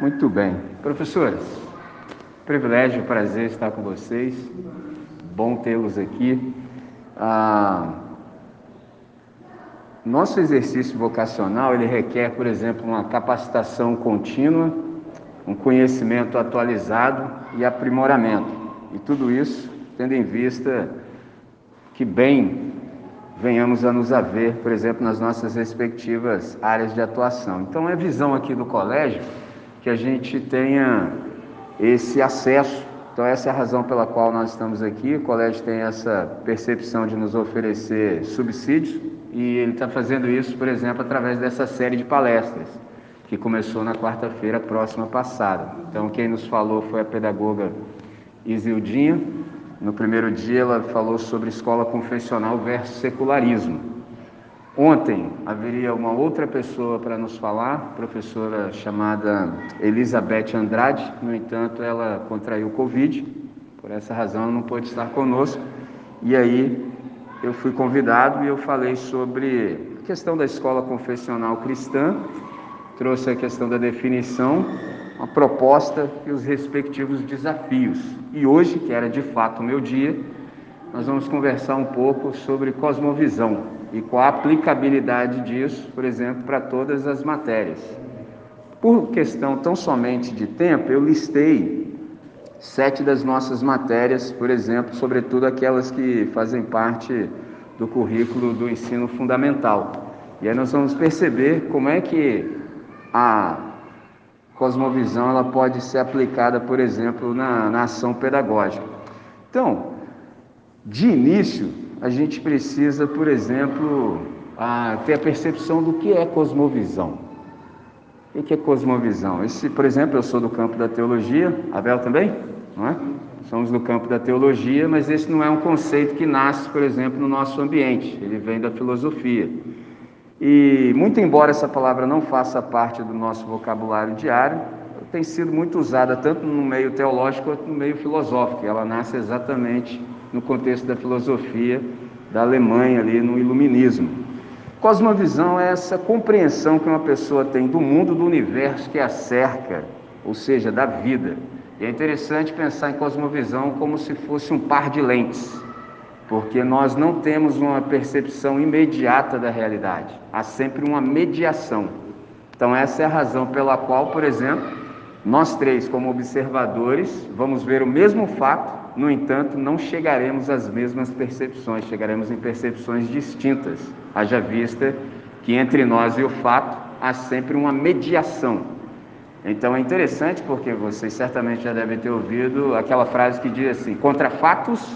Muito bem. Professores, privilégio, prazer estar com vocês. Bom tê-los aqui. Ah, nosso exercício vocacional, ele requer, por exemplo, uma capacitação contínua, um conhecimento atualizado e aprimoramento. E tudo isso tendo em vista que bem venhamos a nos haver, por exemplo, nas nossas respectivas áreas de atuação. Então, é visão aqui do colégio que a gente tenha esse acesso. Então, essa é a razão pela qual nós estamos aqui. O colégio tem essa percepção de nos oferecer subsídios e ele está fazendo isso, por exemplo, através dessa série de palestras que começou na quarta-feira próxima passada. Então, quem nos falou foi a pedagoga Isildinha. No primeiro dia, ela falou sobre escola confessional versus secularismo. Ontem haveria uma outra pessoa para nos falar, professora chamada Elizabeth Andrade, no entanto, ela contraiu Covid, por essa razão não pôde estar conosco. E aí eu fui convidado e eu falei sobre a questão da escola confessional cristã, trouxe a questão da definição, uma proposta e os respectivos desafios. E hoje, que era de fato o meu dia, nós vamos conversar um pouco sobre cosmovisão e qual a aplicabilidade disso, por exemplo, para todas as matérias. Por questão tão somente de tempo, eu listei sete das nossas matérias, por exemplo, sobretudo aquelas que fazem parte do currículo do ensino fundamental. E aí nós vamos perceber como é que a cosmovisão ela pode ser aplicada, por exemplo, na, na ação pedagógica. Então, de início, a gente precisa, por exemplo, a, ter a percepção do que é cosmovisão. O que é cosmovisão? Esse, por exemplo, eu sou do campo da teologia, Abel também, não é? Somos do campo da teologia, mas esse não é um conceito que nasce, por exemplo, no nosso ambiente, ele vem da filosofia. E, muito embora essa palavra não faça parte do nosso vocabulário diário, tem sido muito usada tanto no meio teológico quanto no meio filosófico. Ela nasce exatamente no contexto da filosofia da Alemanha, ali no iluminismo. Cosmovisão é essa compreensão que uma pessoa tem do mundo, do universo que a cerca, ou seja, da vida. E é interessante pensar em cosmovisão como se fosse um par de lentes, porque nós não temos uma percepção imediata da realidade, há sempre uma mediação. Então, essa é a razão pela qual, por exemplo, nós três, como observadores, vamos ver o mesmo fato no entanto, não chegaremos às mesmas percepções, chegaremos em percepções distintas, haja vista que entre nós e o fato há sempre uma mediação. Então é interessante porque vocês certamente já devem ter ouvido aquela frase que diz assim: contra fatos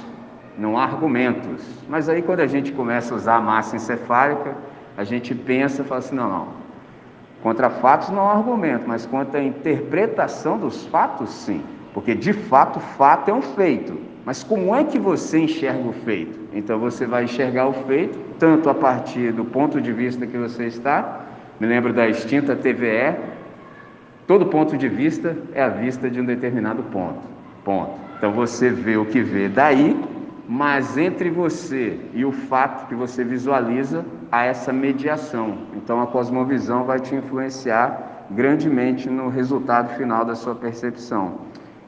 não há argumentos. Mas aí quando a gente começa a usar a massa encefálica, a gente pensa e fala assim: não, não. Contra fatos não há argumento, mas quanto à interpretação dos fatos, sim. Porque de fato, fato é um feito. Mas como é que você enxerga o feito? Então você vai enxergar o feito tanto a partir do ponto de vista que você está. Me lembro da extinta TVE. Todo ponto de vista é a vista de um determinado ponto. Ponto. Então você vê o que vê daí, mas entre você e o fato que você visualiza há essa mediação. Então a cosmovisão vai te influenciar grandemente no resultado final da sua percepção.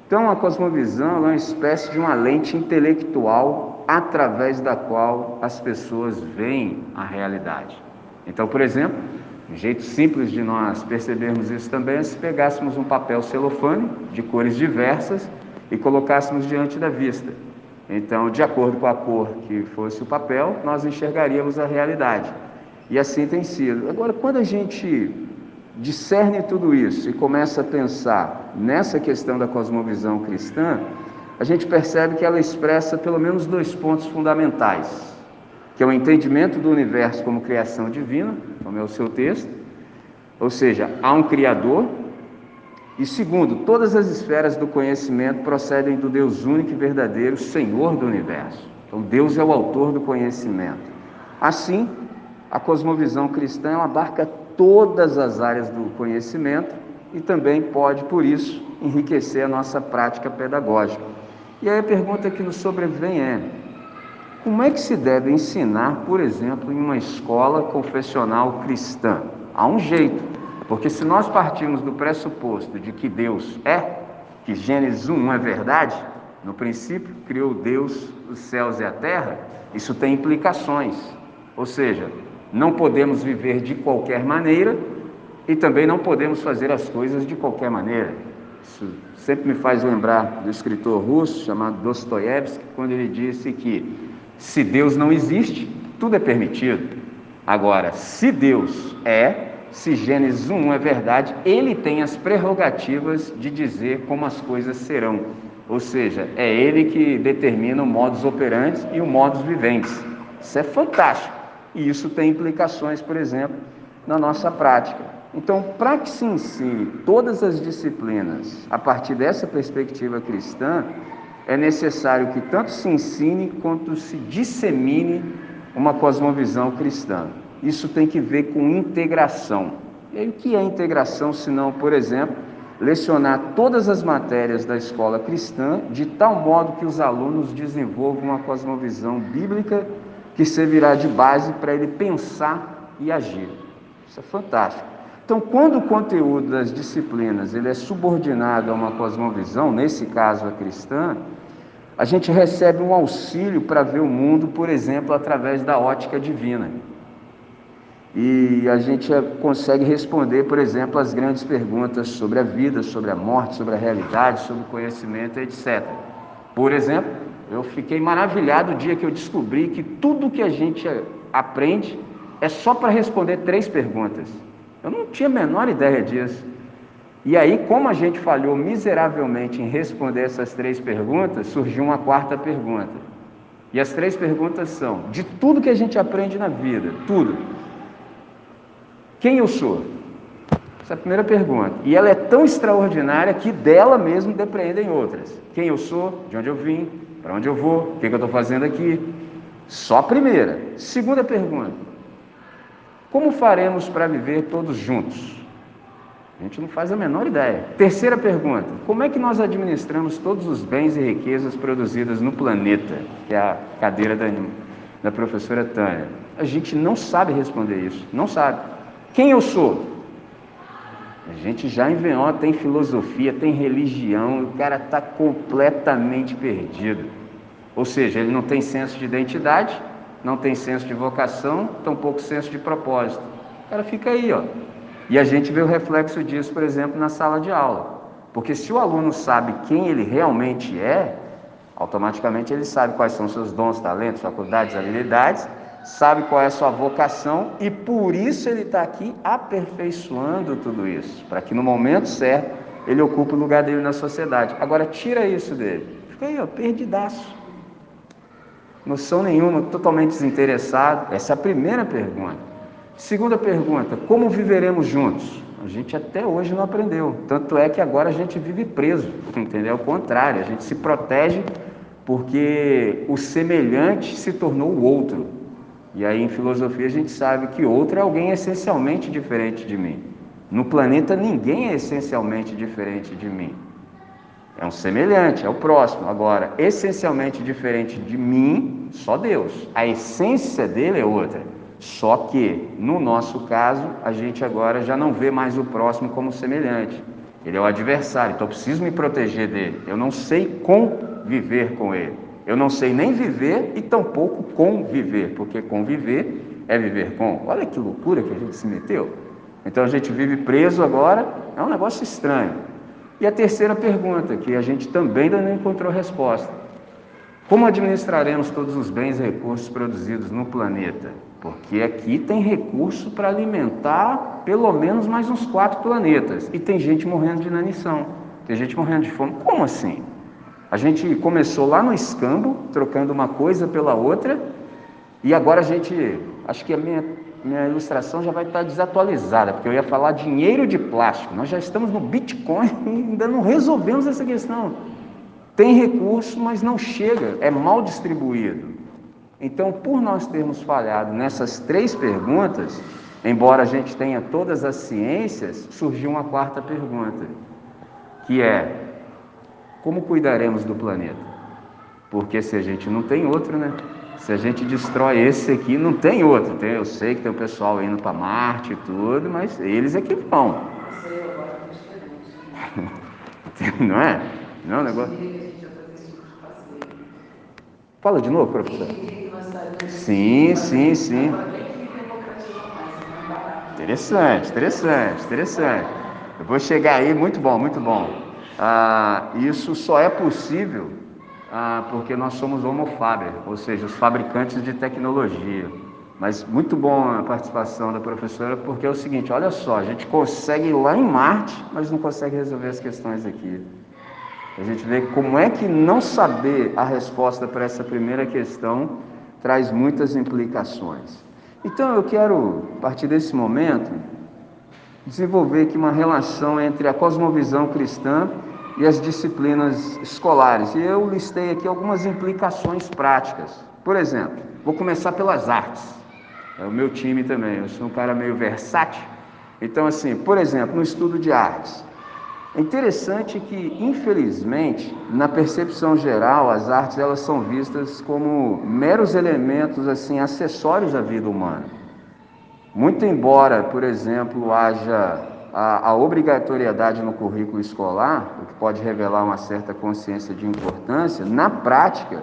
Então, a cosmovisão é uma espécie de uma lente intelectual através da qual as pessoas veem a realidade. Então, por exemplo, um jeito simples de nós percebermos isso também é se pegássemos um papel celofane de cores diversas e colocássemos diante da vista. Então, de acordo com a cor que fosse o papel, nós enxergaríamos a realidade. E assim tem sido. Agora, quando a gente discerne tudo isso e começa a pensar nessa questão da cosmovisão cristã, a gente percebe que ela expressa pelo menos dois pontos fundamentais, que é o entendimento do universo como criação divina, como é o seu texto, ou seja, há um Criador, e segundo, todas as esferas do conhecimento procedem do Deus único e verdadeiro, Senhor do universo. Então, Deus é o autor do conhecimento. Assim, a cosmovisão cristã abarca todas as áreas do conhecimento e também pode, por isso, enriquecer a nossa prática pedagógica. E aí a pergunta que nos sobrevém é: como é que se deve ensinar, por exemplo, em uma escola confessional cristã? Há um jeito, Porque se nós partirmos do pressuposto de que Deus é, que Gênesis 1 é verdade, no princípio criou Deus os céus e a terra, isso tem implicações. Ou seja, não podemos viver de qualquer maneira e também não podemos fazer as coisas de qualquer maneira. Isso sempre me faz lembrar do escritor russo chamado Dostoiévski, quando ele disse que se Deus não existe, tudo é permitido. Agora, se Deus é, se Gênesis 1 é verdade, ele tem as prerrogativas de dizer como as coisas serão. Ou seja, é ele que determina o modus operandi e o modus viventes. Isso é fantástico. E isso tem implicações, por exemplo, na nossa prática. Então, para que se ensine todas as disciplinas a partir dessa perspectiva cristã, é necessário que tanto se ensine quanto se dissemine uma cosmovisão cristã. Isso tem que ver com integração. E aí, o que é integração, se não, por exemplo, lecionar todas as matérias da escola cristã de tal modo que os alunos desenvolvam uma cosmovisão bíblica que servirá de base para ele pensar e agir. Isso é fantástico. Então, quando o conteúdo das disciplinas ele é subordinado a uma cosmovisão, nesse caso a cristã, a gente recebe um auxílio para ver o mundo, por exemplo, através da ótica divina. E a gente consegue responder, por exemplo, as grandes perguntas sobre a vida, sobre a morte, sobre a realidade, sobre o conhecimento, etc. Por exemplo, eu fiquei maravilhado o dia que eu descobri que tudo que a gente aprende é só para responder três perguntas. Eu não tinha a menor ideia disso. E aí, como a gente falhou miseravelmente em responder essas três perguntas, surgiu uma quarta pergunta. E as três perguntas são: de tudo que a gente aprende na vida, tudo, quem eu sou? Essa é a primeira pergunta. E ela é tão extraordinária que dela mesmo dependem outras. Quem eu sou? De onde eu vim? Para onde eu vou? O que, que eu estou fazendo aqui? Só a primeira. Segunda pergunta: como faremos para viver todos juntos? A gente não faz a menor ideia. Terceira pergunta: como é que nós administramos todos os bens e riquezas produzidas no planeta? Que é a cadeira da, da professora Tânia. A gente não sabe responder isso, não sabe. Quem eu sou? A gente já inventou, tem filosofia, tem religião, o cara está completamente perdido. Ou seja, ele não tem senso de identidade, não tem senso de vocação, tampouco senso de propósito. O cara fica aí, ó. E a gente vê o reflexo disso, por exemplo, na sala de aula. Porque se o aluno sabe quem ele realmente é, automaticamente ele sabe quais são seus dons, talentos, faculdades, habilidades, sabe qual é a sua vocação e por isso ele está aqui aperfeiçoando tudo isso, para que no momento certo ele ocupe o lugar dele na sociedade. Agora tira isso dele, fica aí, ó, perdidaço noção nenhuma, totalmente desinteressado? Essa é a primeira pergunta. Segunda pergunta: como viveremos juntos? A gente até hoje não aprendeu. Tanto é que agora a gente vive preso, entendeu? Ao contrário, a gente se protege porque o semelhante se tornou o outro. E aí em filosofia a gente sabe que outro é alguém essencialmente diferente de mim. No planeta ninguém é essencialmente diferente de mim. É um semelhante, é o próximo. Agora, essencialmente diferente de mim, só Deus. A essência dele é outra. Só que, no nosso caso, a gente agora já não vê mais o próximo como semelhante. Ele é o adversário, então eu preciso me proteger dele. Eu não sei conviver com ele. Eu não sei nem viver e tampouco conviver, porque conviver é viver com. Olha que loucura que a gente se meteu. Então a gente vive preso agora, é um negócio estranho. E a terceira pergunta, que a gente também ainda não encontrou resposta: como administraremos todos os bens e recursos produzidos no planeta? Porque aqui tem recurso para alimentar pelo menos mais uns quatro planetas. E tem gente morrendo de inanição, tem gente morrendo de fome. Como assim? A gente começou lá no escambo, trocando uma coisa pela outra, e agora a gente. Acho que a minha minha ilustração já vai estar desatualizada, porque eu ia falar dinheiro de plástico. Nós já estamos no Bitcoin e ainda não resolvemos essa questão. Tem recurso, mas não chega, é mal distribuído. Então, por nós termos falhado nessas três perguntas, embora a gente tenha todas as ciências, surgiu uma quarta pergunta, que é: como cuidaremos do planeta? Porque se a gente não tem outro, né? Se a gente destrói esse aqui, não tem outro. Tem, eu sei que tem o pessoal indo para Marte e tudo, mas eles é que vão. não é? Não é um negócio. Fala de novo, professor. Sim, sim, sim. Interessante, interessante, interessante. Eu vou chegar aí, muito bom, muito bom. Ah, isso só é possível ah, porque nós somos homo faber, ou seja, os fabricantes de tecnologia. Mas muito bom a participação da professora, porque é o seguinte, olha só, a gente consegue ir lá em Marte, mas não consegue resolver as questões aqui. A gente vê como é que não saber a resposta para essa primeira questão traz muitas implicações. Então eu quero, a partir desse momento, desenvolver aqui uma relação entre a cosmovisão cristã e as disciplinas escolares. E eu listei aqui algumas implicações práticas. Por exemplo, vou começar pelas artes. É o meu time também, eu sou um cara meio versátil. Então, assim, por exemplo, no estudo de artes, é interessante que, infelizmente, na percepção geral, as artes elas são vistas como meros elementos assim acessórios à vida humana. Muito embora, por exemplo, haja a, a obrigatoriedade no currículo escolar, o que pode revelar uma certa consciência de importância, na prática,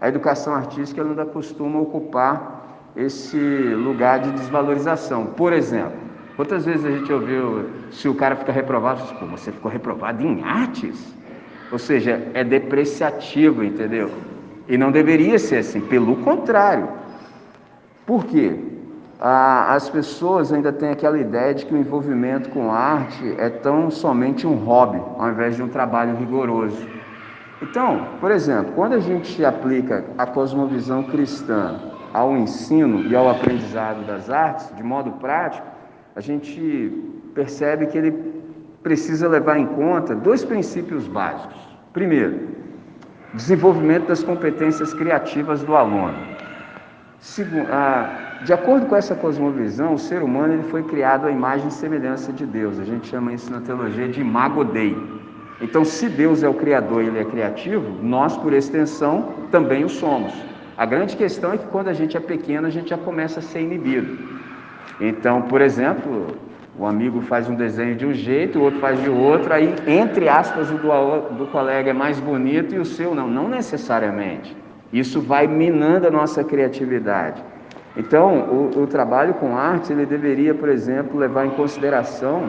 a educação artística ainda costuma ocupar esse lugar de desvalorização. Por exemplo, Quantas vezes a gente ouviu, se o cara fica reprovado, pô, você ficou reprovado em artes? Ou seja, é depreciativo, entendeu? E não deveria ser assim, pelo contrário. Por quê? Ah, as pessoas ainda têm aquela ideia de que o envolvimento com arte é tão somente um hobby, ao invés de um trabalho rigoroso. Então, por exemplo, quando a gente aplica a cosmovisão cristã ao ensino e ao aprendizado das artes, de modo prático, a gente percebe que ele precisa levar em conta dois princípios básicos. Primeiro, desenvolvimento das competências criativas do aluno. Segundo, de acordo com essa cosmovisão, o ser humano ele foi criado à imagem e semelhança de Deus. A gente chama isso na teologia de imago Dei. Então, se Deus é o criador e ele é criativo, nós, por extensão, também o somos. A grande questão é que quando a gente é pequeno, a gente já começa a ser inibido. Então, por exemplo, o amigo faz um desenho de um jeito, o outro faz de outro, aí, entre aspas, o do, do colega é mais bonito e o seu não. Não necessariamente. Isso vai minando a nossa criatividade. Então, o, o trabalho com arte, ele deveria, por exemplo, levar em consideração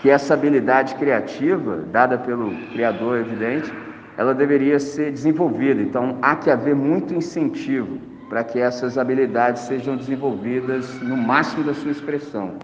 que essa habilidade criativa, dada pelo Criador, evidente, ela deveria ser desenvolvida. Então, há que haver muito incentivo para que essas habilidades sejam desenvolvidas no máximo da sua expressão.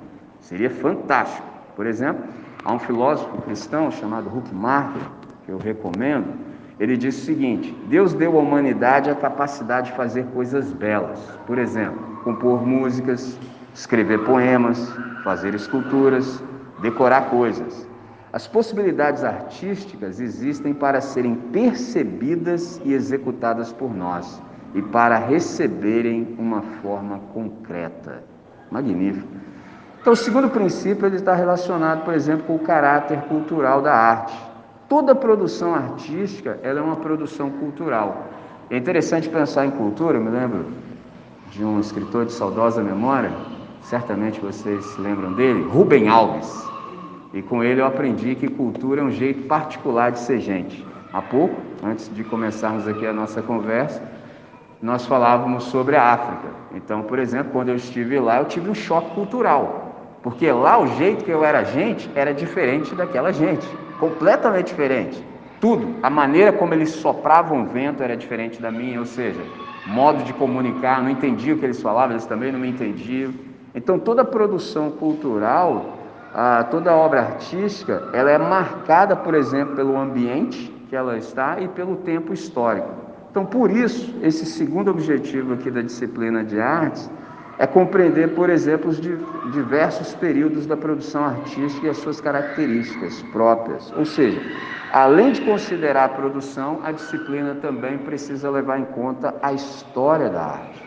Seria fantástico. Por exemplo, há um filósofo cristão chamado Huckmacher, que eu recomendo, ele diz o seguinte: Deus deu à humanidade a capacidade de fazer coisas belas. Por exemplo, compor músicas, escrever poemas, fazer esculturas, decorar coisas. As possibilidades artísticas existem para serem percebidas e executadas por nós e para receberem uma forma concreta. Magnífico. Então, o segundo princípio ele está relacionado, por exemplo, com o caráter cultural da arte. Toda produção artística ela é uma produção cultural. É interessante pensar em cultura, eu me lembro de um escritor de saudosa memória, certamente vocês se lembram dele, Rubem Alves. E com ele eu aprendi que cultura é um jeito particular de ser gente. Há pouco, antes de começarmos aqui a nossa conversa, nós falávamos sobre a África. Então, por exemplo, quando eu estive lá, eu tive um choque cultural, porque lá o jeito que eu era gente era diferente daquela gente, completamente diferente. Tudo, a maneira como eles sopravam o vento era diferente da minha, ou seja, modo de comunicar, não entendia o que eles falavam, eles também não me entendiam. Então, toda produção cultural, toda obra artística, ela é marcada, por exemplo, pelo ambiente que ela está e pelo tempo histórico. Então, por isso, esse segundo objetivo aqui da disciplina de artes é compreender, por exemplo, os diversos períodos da produção artística e as suas características próprias. Ou seja, além de considerar a produção, a disciplina também precisa levar em conta a história da arte.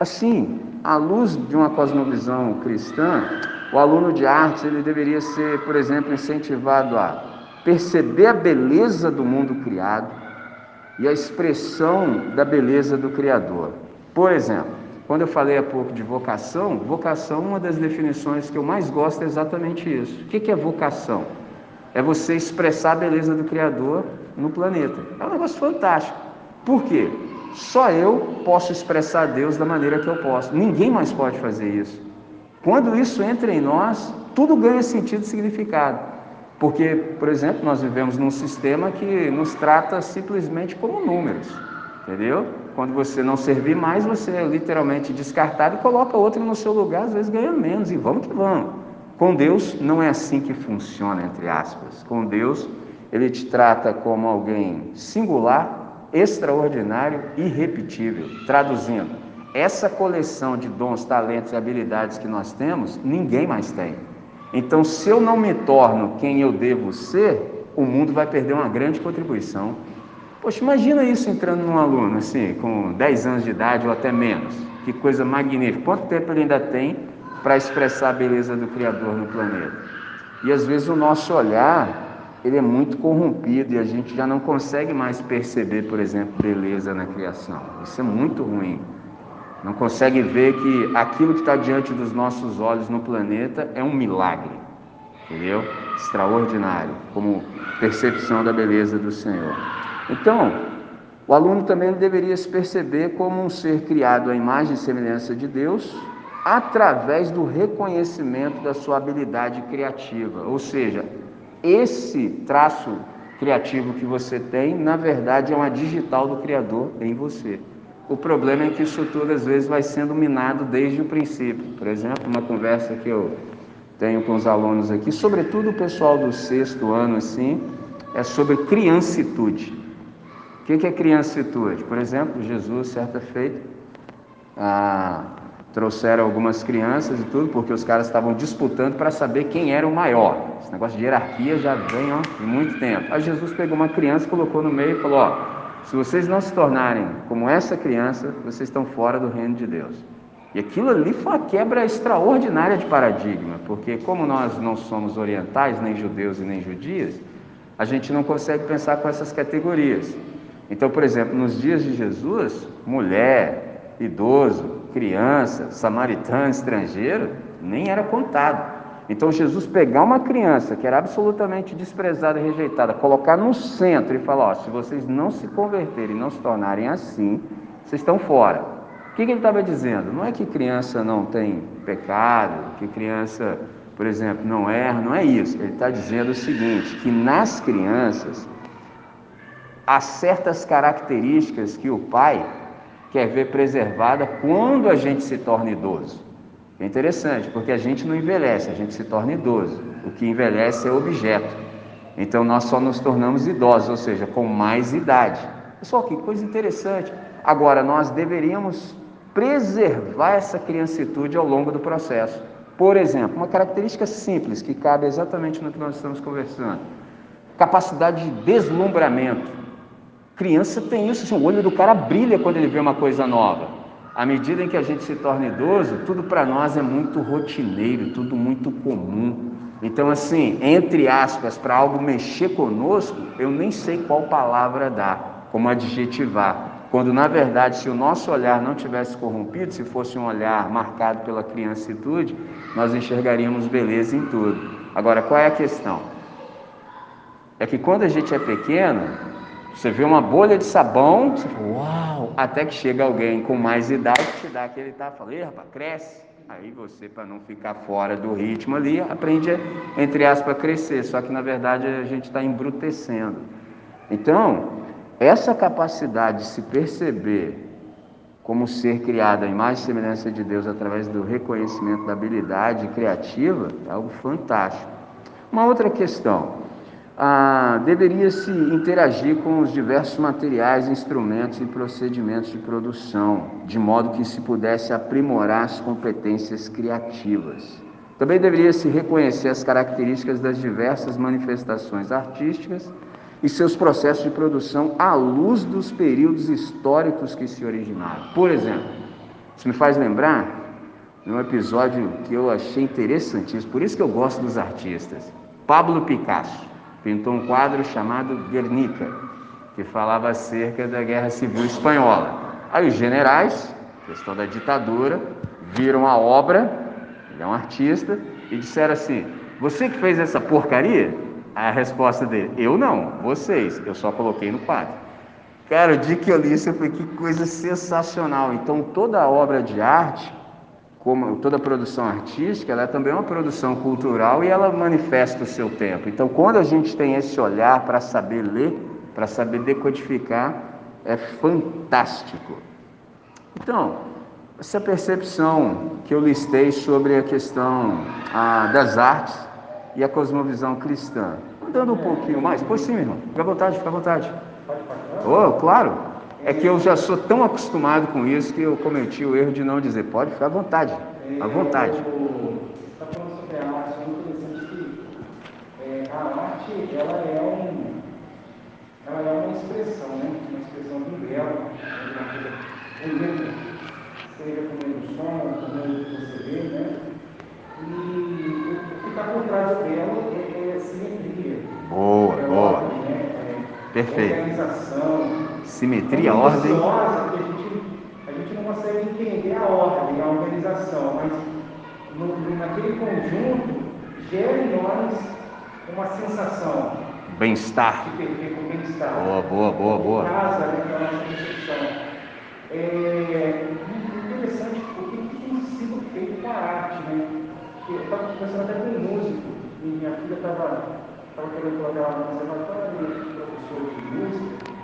Assim, à luz de uma cosmovisão cristã, o aluno de artes ele deveria ser, por exemplo, incentivado a perceber a beleza do mundo criado, e a expressão da beleza do Criador. Por exemplo, quando eu falei há pouco de vocação, vocação, uma das definições que eu mais gosto é exatamente isso. O que é vocação? É você expressar a beleza do Criador no planeta. É um negócio fantástico. Por quê? Só eu posso expressar Deus da maneira que eu posso. Ninguém mais pode fazer isso. Quando isso entra em nós, tudo ganha sentido e significado. Porque, por exemplo, nós vivemos num sistema que nos trata simplesmente como números, entendeu? Quando você não servir mais, você é literalmente descartado e coloca outro no seu lugar, às vezes ganha menos, e vamos que vamos. Com Deus não é assim que funciona, entre aspas. Com Deus, Ele te trata como alguém singular, extraordinário, irrepetível. Traduzindo, essa coleção de dons, talentos e habilidades que nós temos, ninguém mais tem. Então, se eu não me torno quem eu devo ser, o mundo vai perder uma grande contribuição. Poxa, imagina isso entrando num aluno, assim, com 10 anos de idade ou até menos. Que coisa magnífica. Quanto tempo ele ainda tem para expressar a beleza do Criador no planeta? E às vezes o nosso olhar, ele é muito corrompido e a gente já não consegue mais perceber, por exemplo, beleza na criação. Isso é muito ruim não consegue ver que aquilo que está diante dos nossos olhos no planeta é um milagre, entendeu? Extraordinário, como percepção da beleza do Senhor. Então, o aluno também deveria se perceber como um ser criado à imagem e semelhança de Deus, através do reconhecimento da sua habilidade criativa. Ou seja, esse traço criativo que você tem, na verdade, é uma digital do Criador em você. O problema é que isso tudo às vezes vai sendo minado desde o princípio. Por exemplo, uma conversa que eu tenho com os alunos aqui, sobretudo o pessoal do sexto ano, assim, é sobre criancitude. O que é criancitude? Por exemplo, Jesus, certa feita, ah, trouxeram algumas crianças e tudo, porque os caras estavam disputando para saber quem era o maior. Esse negócio de hierarquia já vem ó, de muito tempo. Aí Jesus pegou uma criança, colocou no meio e falou: ó, se vocês não se tornarem como essa criança, vocês estão fora do reino de Deus. E aquilo ali foi uma quebra extraordinária de paradigma, porque como nós não somos orientais, nem judeus e nem judias, a gente não consegue pensar com essas categorias. Então, por exemplo, nos dias de Jesus, mulher, idoso, criança, samaritano, estrangeiro, nem era contado. Então Jesus pegar uma criança que era absolutamente desprezada e rejeitada, colocar no centro e falar: se vocês não se converterem, não se tornarem assim, vocês estão fora. O que, que ele estava dizendo? Não é que criança não tem pecado, que criança, por exemplo, não erra, não é isso. Ele está dizendo o seguinte: que nas crianças há certas características que o pai quer ver preservada quando a gente se torna idoso. É interessante, porque a gente não envelhece, a gente se torna idoso. O que envelhece é objeto. Então nós só nos tornamos idosos, ou seja, com mais idade. Pessoal, que coisa interessante. Agora, nós deveríamos preservar essa criancitude ao longo do processo. Por exemplo, uma característica simples que cabe exatamente no que nós estamos conversando: capacidade de deslumbramento. Criança tem isso, assim, o olho do cara brilha quando ele vê uma coisa nova. À medida em que a gente se torna idoso, tudo para nós é muito rotineiro, tudo muito comum. Então, assim, entre aspas, para algo mexer conosco, eu nem sei qual palavra dar, como adjetivar. Quando, na verdade, se o nosso olhar não tivesse corrompido, se fosse um olhar marcado pela criancitude, nós enxergaríamos beleza em tudo. Agora, qual é a questão? É que quando a gente é pequeno, você vê uma bolha de sabão, você fala, uau! Até que chega alguém com mais idade te dá aquele tá, fala, ei, rapaz, cresce. Aí você, para não ficar fora do ritmo ali, aprende, entre aspas, a crescer. Só que na verdade a gente está embrutecendo. Então, essa capacidade de se perceber como ser criado à imagem e semelhança de Deus através do reconhecimento da habilidade criativa é algo fantástico. Uma outra questão ah, deveria-se interagir com os diversos materiais, instrumentos e procedimentos de produção, de modo que se pudesse aprimorar as competências criativas. Também deveria se reconhecer as características das diversas manifestações artísticas e seus processos de produção à luz dos períodos históricos que se originaram. Por exemplo, isso me faz lembrar de um episódio que eu achei interessantíssimo, por isso que eu gosto dos artistas. Pablo Picasso pintou um quadro chamado Guernica. que falava acerca da Guerra Civil Espanhola. Aí os generais, questão da ditadura, viram a obra, ele é um artista, e disseram assim: Você que fez essa porcaria? A resposta dele: Eu não, vocês, eu só coloquei no quadro. Cara, o dia que eu li isso, eu falei: Que coisa sensacional. Então, toda obra de arte, como toda produção artística, ela é também uma produção cultural e ela manifesta o seu tempo. Então, quando a gente tem esse olhar para saber ler, para saber decodificar, é fantástico. Então, essa percepção que eu listei sobre a questão ah, das artes e a cosmovisão cristã. Andando um pouquinho mais, pois sim, meu irmão, fica à vontade, fica à vontade. Oh, claro. É que eu já sou tão acostumado com isso que eu cometi o erro de não dizer. Pode ficar à vontade. À vontade. Está falando sobre a arte, é muito interessante que é, a arte ela é, um, ela é uma expressão, né? Uma expressão uma coisa bonita, seja por meio som, por meio que você vê, né? E o que está por trás do belo é, é simetria. Boa, é boa. Ordem, né? É Perfeito. Organização. Simetria, É ordem. a gente, a gente não consegue entender a ordem, a organização, mas no, naquele conjunto gera em nós uma sensação Bem-estar. de perfeito bem-estar. Boa, boa, boa, boa. Casa né, da nossa percepção. É interessante o que tem sido feito com a arte, né? Eu estava conversando até com um músico, e minha filha estava querendo colocar ela no conservatório, é professor de música,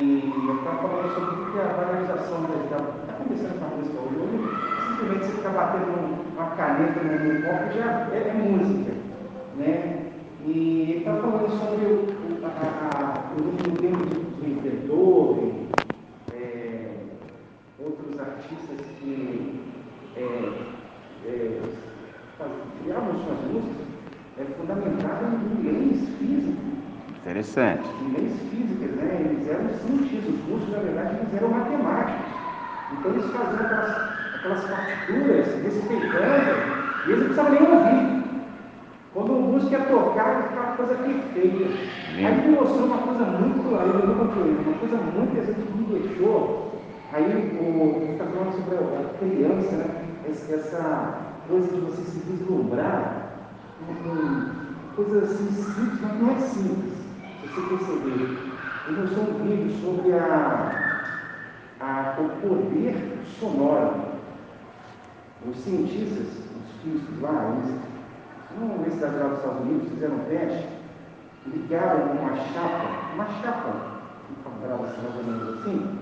e eu estava falando sobre o que é a valorização da está começando com a música hoje. Simplesmente você ficar batendo uma caneta no no copo já é, é música, né? E ele estava falando sobre o, a, a, o no tempo do Beethoven, é, outros artistas que é, é, faz- criavam suas músicas é, fundamentadas em leis físicas Interessante. em leis físicas, né? Eles eram cientistas, os russos, na verdade, eles eram matemáticos. Então eles faziam aquelas, aquelas partituras respeitando, e eles não precisavam nem ouvir. Quando o músico ia tocar, era aquela coisa perfeita. Aí ele mostrou uma coisa muito, aí eu não concluí, uma coisa muito assim, que me deixou. Aí o ele está falando sobre a criança, né? Essa, essa coisa de você se vislumbrar com- coisas assim simples, mas não é simples você perceber, eu mostrei um vídeo sobre a, a, o poder sonoro. Os cientistas, os físicos lá, eles, numa universidade lá dos Estados Unidos, fizeram um teste, ligaram uma chapa, uma chapa, quadrada assim, assim,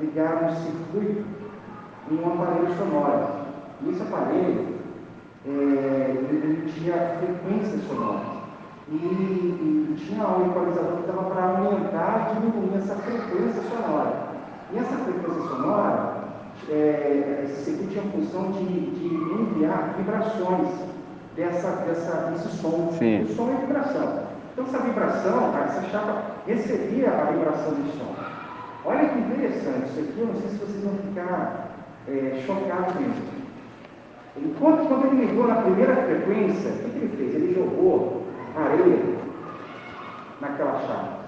ligaram um circuito em um aparelho sonoro. E esse aparelho, é, ele tinha frequências sonoras e, tinha um equalizador que dava para aumentar e diminuir essa frequência sonora. E essa frequência sonora, é, esse circuito tinha a função de, de enviar vibrações dessa, dessa, desse som. Sim. O som é vibração. Então essa vibração, cara, essa chapa recebia a vibração desse som. Olha que interessante, isso aqui eu não sei se vocês vão ficar é, chocados mesmo. Enquanto quando ele ligou na primeira frequência, o que que ele fez? Ele jogou areia naquela chave.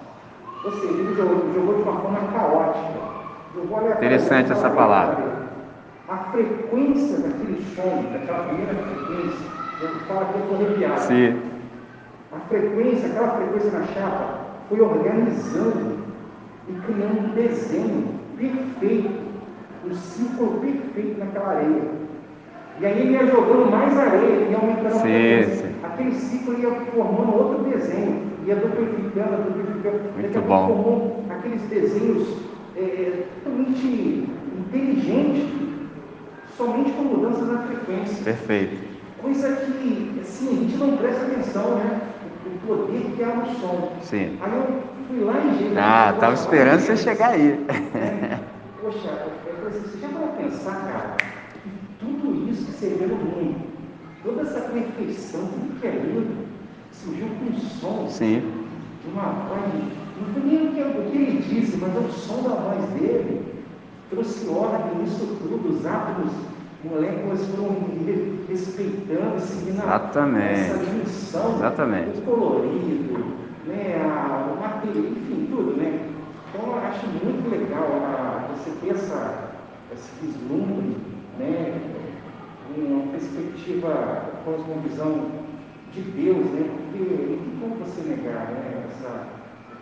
Ou seja, ele jogou, jogou de uma forma caótica. Jogou Interessante essa palavra. A frequência daquele som, daquela primeira frequência, eu falo que eu estou arrepiado. Sim. A frequência, aquela frequência na chapa, foi organizando e criando um desenho perfeito, um círculo perfeito naquela areia. E aí ele ia jogando mais areia, ia aumentando a Sim, frequência. sim. Aquele ciclo ia formando outro desenho, ia duplificando, duplificando. Muito Daqui a bom. Formou aqueles desenhos é, é, totalmente inteligentes, somente com mudanças na frequência. Perfeito. Coisa que, assim, a gente não presta atenção, né? O poder que há no som. Sim. Aí eu fui lá em Gênesis. Ah, tava esperando você chegar aí. É. Poxa, eu falei assim, você já vai pensar, cara, isso que vê no mundo, toda essa perfeição, tudo que é lindo, surgiu com som Sim. de uma voz, não foi nem o que, o que ele disse, mas é o som da voz dele, trouxe ordem nisso tudo, os átomos, moléculas foram re- respeitando, seguindo Exatamente. essa dimensão Exatamente. do colorido, né, a, o material, enfim, tudo, né? Então eu acho muito legal a, você ter essa, esse vislumbre, né? Uma perspectiva, uma visão de Deus, né? Porque não tem como você negar, né? Essa,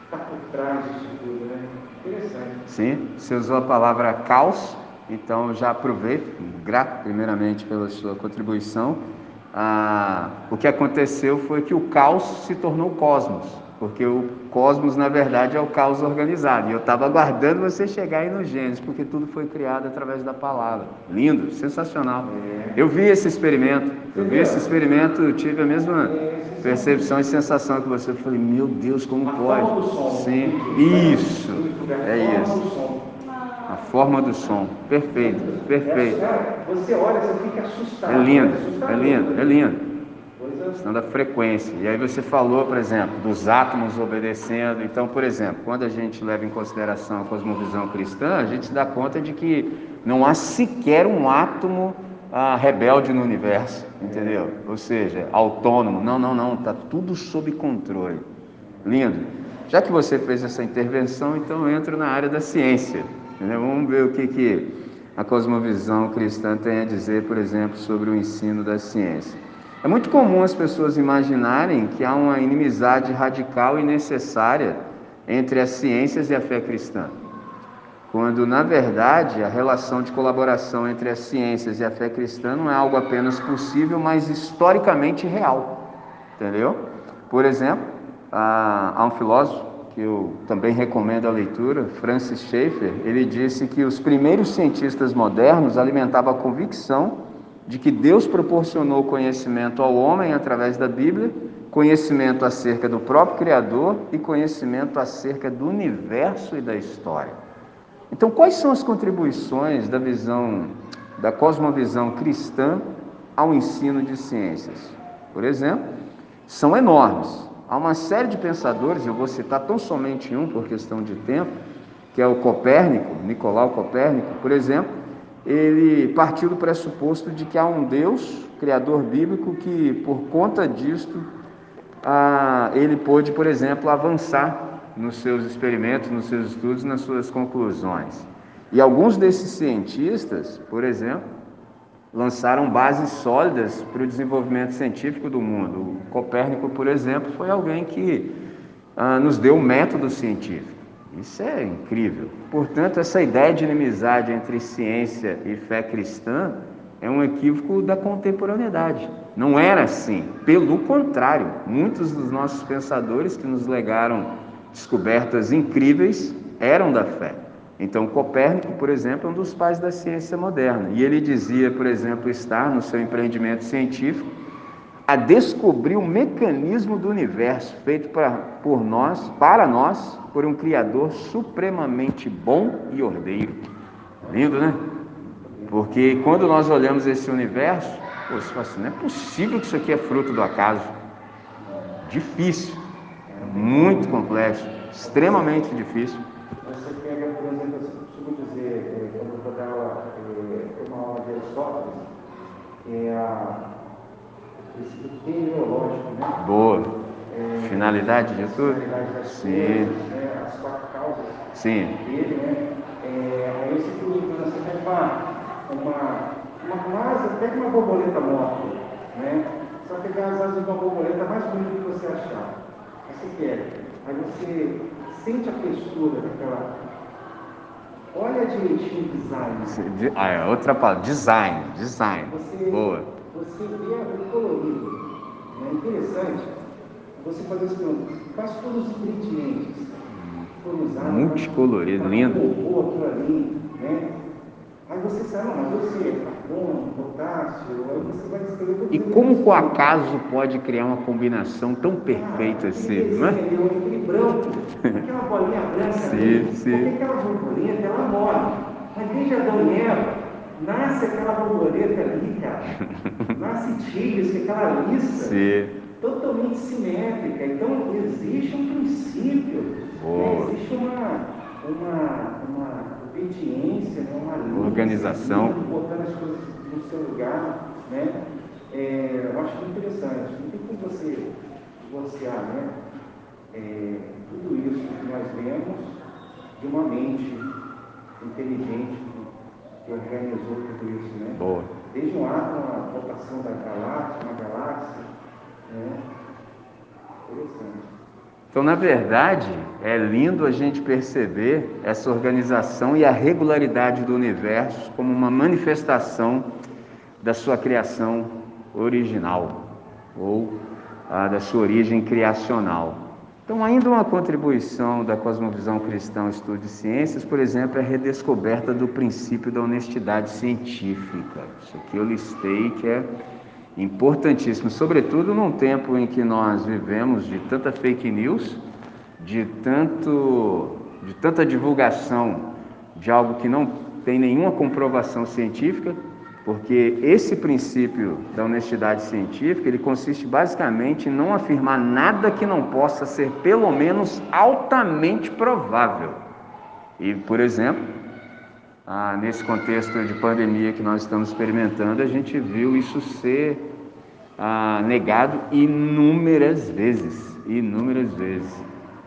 está por trás disso tudo, né? Interessante. Sim, você usou a palavra caos, então já aproveito, grato primeiramente pela sua contribuição. Ah, o que aconteceu foi que o caos se tornou cosmos, porque o cosmos, na verdade, é o caos organizado. E eu estava aguardando você chegar aí no Gênesis, porque tudo foi criado através da palavra. Lindo, sensacional. Eu vi esse experimento, eu vi esse experimento, eu tive a mesma percepção e sensação que você. Eu falei, meu Deus, como pode? Sim, isso, é isso. A forma do som. Perfeito, perfeito. Você olha, você fica assustado. É lindo, é lindo, é lindo. Questão da frequência. E aí você falou, por exemplo, dos átomos obedecendo. Então, por exemplo, quando a gente leva em consideração a cosmovisão cristã, a gente dá conta de que não há sequer um átomo ah, rebelde no universo, entendeu? Ou seja, autônomo. Não, não, não, está tudo sob controle. Lindo. Já que você fez essa intervenção, então eu entro na área da ciência. Vamos ver o que, que a cosmovisão cristã tem a dizer, por exemplo, sobre o ensino da ciência. É muito comum as pessoas imaginarem que há uma inimizade radical e necessária entre as ciências e a fé cristã, quando, na verdade, a relação de colaboração entre as ciências e a fé cristã não é algo apenas possível, mas historicamente real. Entendeu? Por exemplo, há um filósofo que eu também recomendo a leitura, Francis Schaeffer, ele disse que os primeiros cientistas modernos alimentavam a convicção de que Deus proporcionou conhecimento ao homem através da Bíblia, conhecimento acerca do próprio Criador e conhecimento acerca do universo e da história. Então, quais são as contribuições da visão da cosmovisão cristã ao ensino de ciências? Por exemplo, são enormes. Há uma série de pensadores, eu vou citar tão somente um por questão de tempo, que é o Copérnico, Nicolau Copérnico, por exemplo, ele partiu do pressuposto de que há um Deus, criador bíblico, que por conta disto ah, ele pôde, por exemplo, avançar nos seus experimentos, nos seus estudos, nas suas conclusões. E alguns desses cientistas, por exemplo, lançaram bases sólidas para o desenvolvimento científico do mundo. O Copérnico, por exemplo, foi alguém que ah, nos deu um método científico. Isso é incrível. Portanto, essa ideia de inimizade entre ciência e fé cristã é um equívoco da contemporaneidade. Não era assim. Pelo contrário, muitos dos nossos pensadores que nos legaram descobertas incríveis eram da fé. Então, Copérnico, por exemplo, é um dos pais da ciência moderna. E ele dizia, por exemplo, estar no seu empreendimento científico a descobrir o mecanismo do universo feito pra, por nós, para nós, por um Criador supremamente bom e ordeiro. Lindo, né? Porque quando nós olhamos esse universo, você fala assim, não é possível que isso aqui é fruto do acaso. Difícil, muito complexo, extremamente difícil. Você pega, por exemplo, eu costumo dizer, quando eu dar é, uma aula de Aristóteles, é a, teleológico, né? Boa. É, finalidade de tudo? Finalidade das Sim. coisas, né? as quatro causas Sim. dele, né? É, aí você usa, uma, uma, asa, pega uma borboleta morta, né? Vai pegar as asas de uma borboleta mais bonita que você achar. Aí você quer. Aí você sente a textura daquela. Olha direitinho o design. Ah, é outra palavra, design, design. Você, Boa. Você vê o colorido. É interessante você fazer as perguntas. Quais foram os ingredientes que foram usados? Multicolorido, lindo. compor ali, né? Aí você sabe, não, mas você é carbono, potássio, aí você vai descrever todos E como o acaso pode criar uma combinação tão perfeita assim, não é? Aquele branco, aquela bolinha branca, Sim, ali, sim. porque aquela borboleta, ela morre. Mas desde Adão e Eva, nasce aquela borboleta ali, cara. Nasce tigres, que aquela lista Sim. totalmente simétrica. Então, existe um princípio, né? existe uma, uma, uma obediência, né? uma linha, Organização. seguindo, botando as coisas no seu lugar. Né? É, eu acho interessante. Não tem como você divorciar, né? é, tudo isso que nós vemos de uma mente inteligente que organizou tudo isso, né? Boa. Desde um ato, uma rotação da galáxia, uma galáxia, né? Interessante. Então, na verdade, é lindo a gente perceber essa organização e a regularidade do universo como uma manifestação da sua criação original ou ah, da sua origem criacional. Então, ainda uma contribuição da cosmovisão cristã ao estudo de ciências, por exemplo, é a redescoberta do princípio da honestidade científica. Isso aqui eu listei que é importantíssimo, sobretudo num tempo em que nós vivemos de tanta fake news, de tanto de tanta divulgação de algo que não tem nenhuma comprovação científica, porque esse princípio da honestidade científica, ele consiste basicamente em não afirmar nada que não possa ser pelo menos altamente provável. E, por exemplo, ah, nesse contexto de pandemia que nós estamos experimentando, a gente viu isso ser ah, negado inúmeras vezes, inúmeras vezes.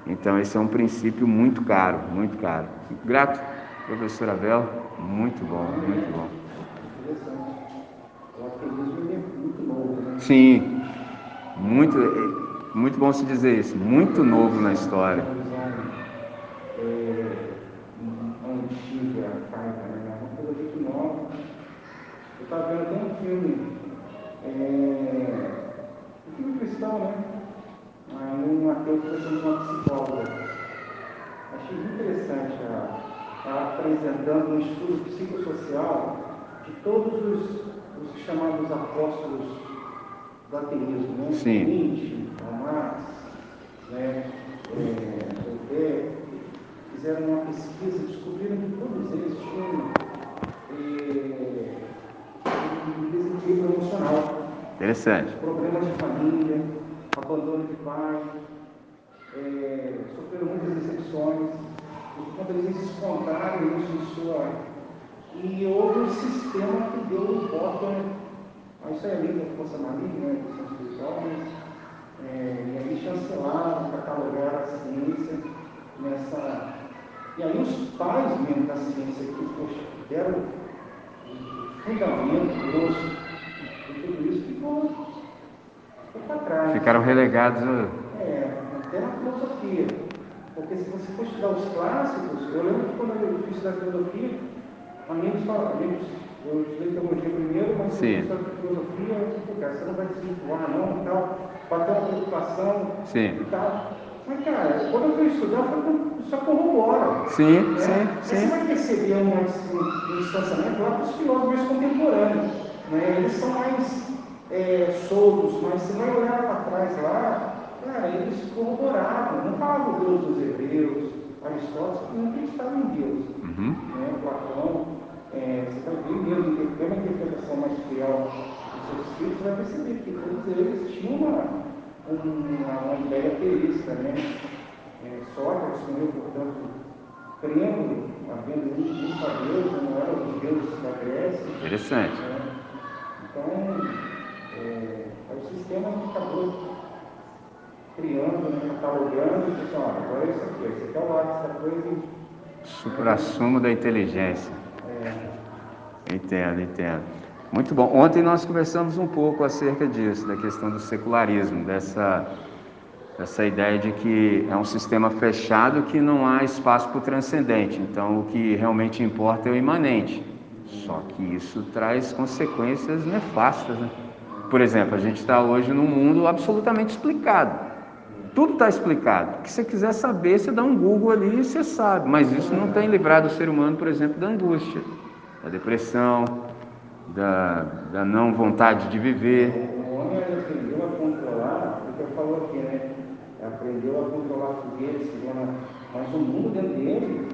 Então esse é um princípio muito caro, muito caro. Grato, professor Abel, muito bom, muito bom. O ateísmo é muito novo, né? Sim, muito, muito bom se dizer isso, muito novo na história. É, né? Eu estava vendo até um filme, é, um filme cristão, né? Aí um ateu conversando com uma psicóloga. Achei muito interessante ela, ela apresentando um estudo psicossocial de todos os, os chamados apóstolos do ateísmo, né? Sim. Nietzsche, Marx, né? É, fizeram uma pesquisa e descobriram que todos eles tinham é, um desequilíbrio emocional, Interessante. problemas de família, abandono de pai, é, sofreram muitas decepções, e quando eles descontaram isso em sua. E houve um sistema que deu um voto, né? Isso é além da força maligna, né? questão espiritual, mas é, e aí chancelaram, catalogaram a ciência nessa. E aí os pais mesmo da ciência que, poxa, deram fundamento grosso de tudo isso, ficou, ficou para trás. Ficaram relegados. É, até na filosofia. Porque se você for estudar os clássicos, eu lembro que quando eu fui estudar filosofia, amigos amigos, eu estudei teologia primeiro, mas Sim. eu estudar filosofia, eu disse, "Pô, cara, você não vai desvirtuar não e tal, para ter uma preocupação Sim. e tal. Mas, cara, quando eu fui estudar, foi com- só corrobora. Sim, né? sim, Mas Você sim. vai perceber um, um, um distanciamento lá para os filósofos mais contemporâneos. Né? Eles são mais é, soltos, mas você vai olhar para trás lá, cara, eles corroboravam, não falavam o Deus dos hebreus, Aristóteles, não acreditavam em Deus. Uhum. Né? Platão, é, você vai ver mesmo, tem uma interpretação mais fiel dos seus você vai perceber que todos eles tinham uma, uma, uma ideia teísta, né? É, Sócrates morreu, portanto, crendo, havendo um a Deus, não era os deuses da Grécia. Interessante. né? Então, é, é o sistema que acabou criando, né, catalogando, e disse, olha, agora é isso aqui, esse aqui é o lápis da coisa. Supra-sumo da inteligência. É, Entendo, entendo. Muito bom. Ontem nós conversamos um pouco acerca disso, da questão do secularismo, dessa, dessa ideia de que é um sistema fechado que não há espaço para o transcendente. Então, o que realmente importa é o imanente. Só que isso traz consequências nefastas. Né? Por exemplo, a gente está hoje num mundo absolutamente explicado. Tudo está explicado. O que você quiser saber, você dá um Google ali e você sabe. Mas isso não tem livrado o ser humano, por exemplo, da angústia, da depressão, da, da não vontade de viver. O homem aprendeu a controlar, o que eu falo aqui, né? Aprendeu a controlar segunda- mas o mundo dentro dele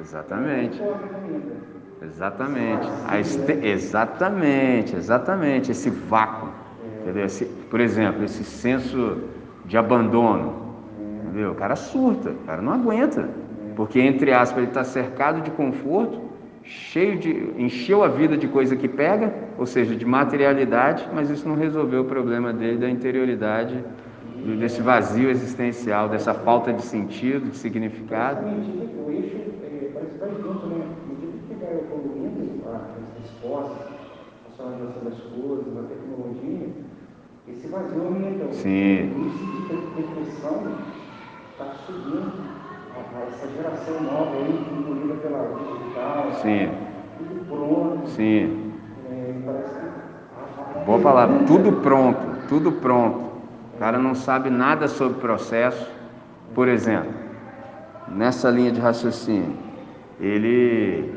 Exatamente. ainda. Exatamente. A este- Exatamente, exatamente. Esse vácuo. Entendeu? Esse- por exemplo, esse senso de abandono. Entendeu? O cara surta, o cara não aguenta. Porque, entre aspas, ele está cercado de conforto, cheio de. encheu a vida de coisa que pega, ou seja, de materialidade, mas isso não resolveu o problema dele da interioridade desse vazio existencial, dessa falta de sentido, de significado. O eixo é, parece que vai junto, né? No dia que pegar evoluindo as respostas, a organização das coisas, a tecnologia, esse vazio aumenta. Sim. O índice de depressão está subindo. Essa geração nova aí, incluída pela digital, Sim. tudo pronto. Sim. É, parece que. Boa palavra, tudo pronto, tudo pronto. O cara não sabe nada sobre o processo. Por exemplo, nessa linha de raciocínio, ele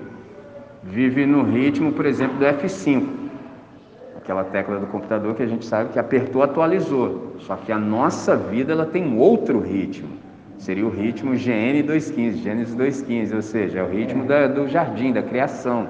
vive no ritmo, por exemplo, do F5. Aquela tecla do computador que a gente sabe que apertou, atualizou. Só que a nossa vida ela tem outro ritmo. Seria o ritmo GN 215, Gênesis 215, ou seja, é o ritmo da, do jardim, da criação.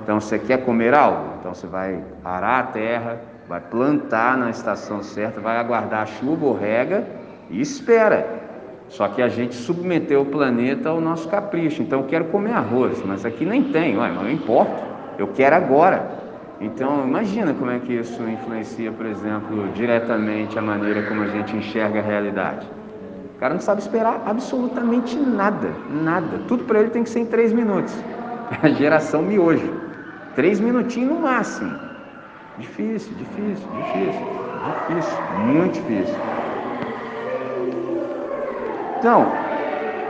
Então você quer comer algo? Então você vai arar a terra, vai plantar na estação certa, vai aguardar a chuva ou rega e espera. Só que a gente submeteu o planeta ao nosso capricho. Então eu quero comer arroz, mas aqui nem tem, Ué, mas não importa, eu quero agora. Então imagina como é que isso influencia, por exemplo, diretamente a maneira como a gente enxerga a realidade. O cara não sabe esperar absolutamente nada, nada. Tudo para ele tem que ser em três minutos. A geração miojo. Três minutinhos no máximo. Difícil, difícil, difícil, difícil, muito difícil. Então,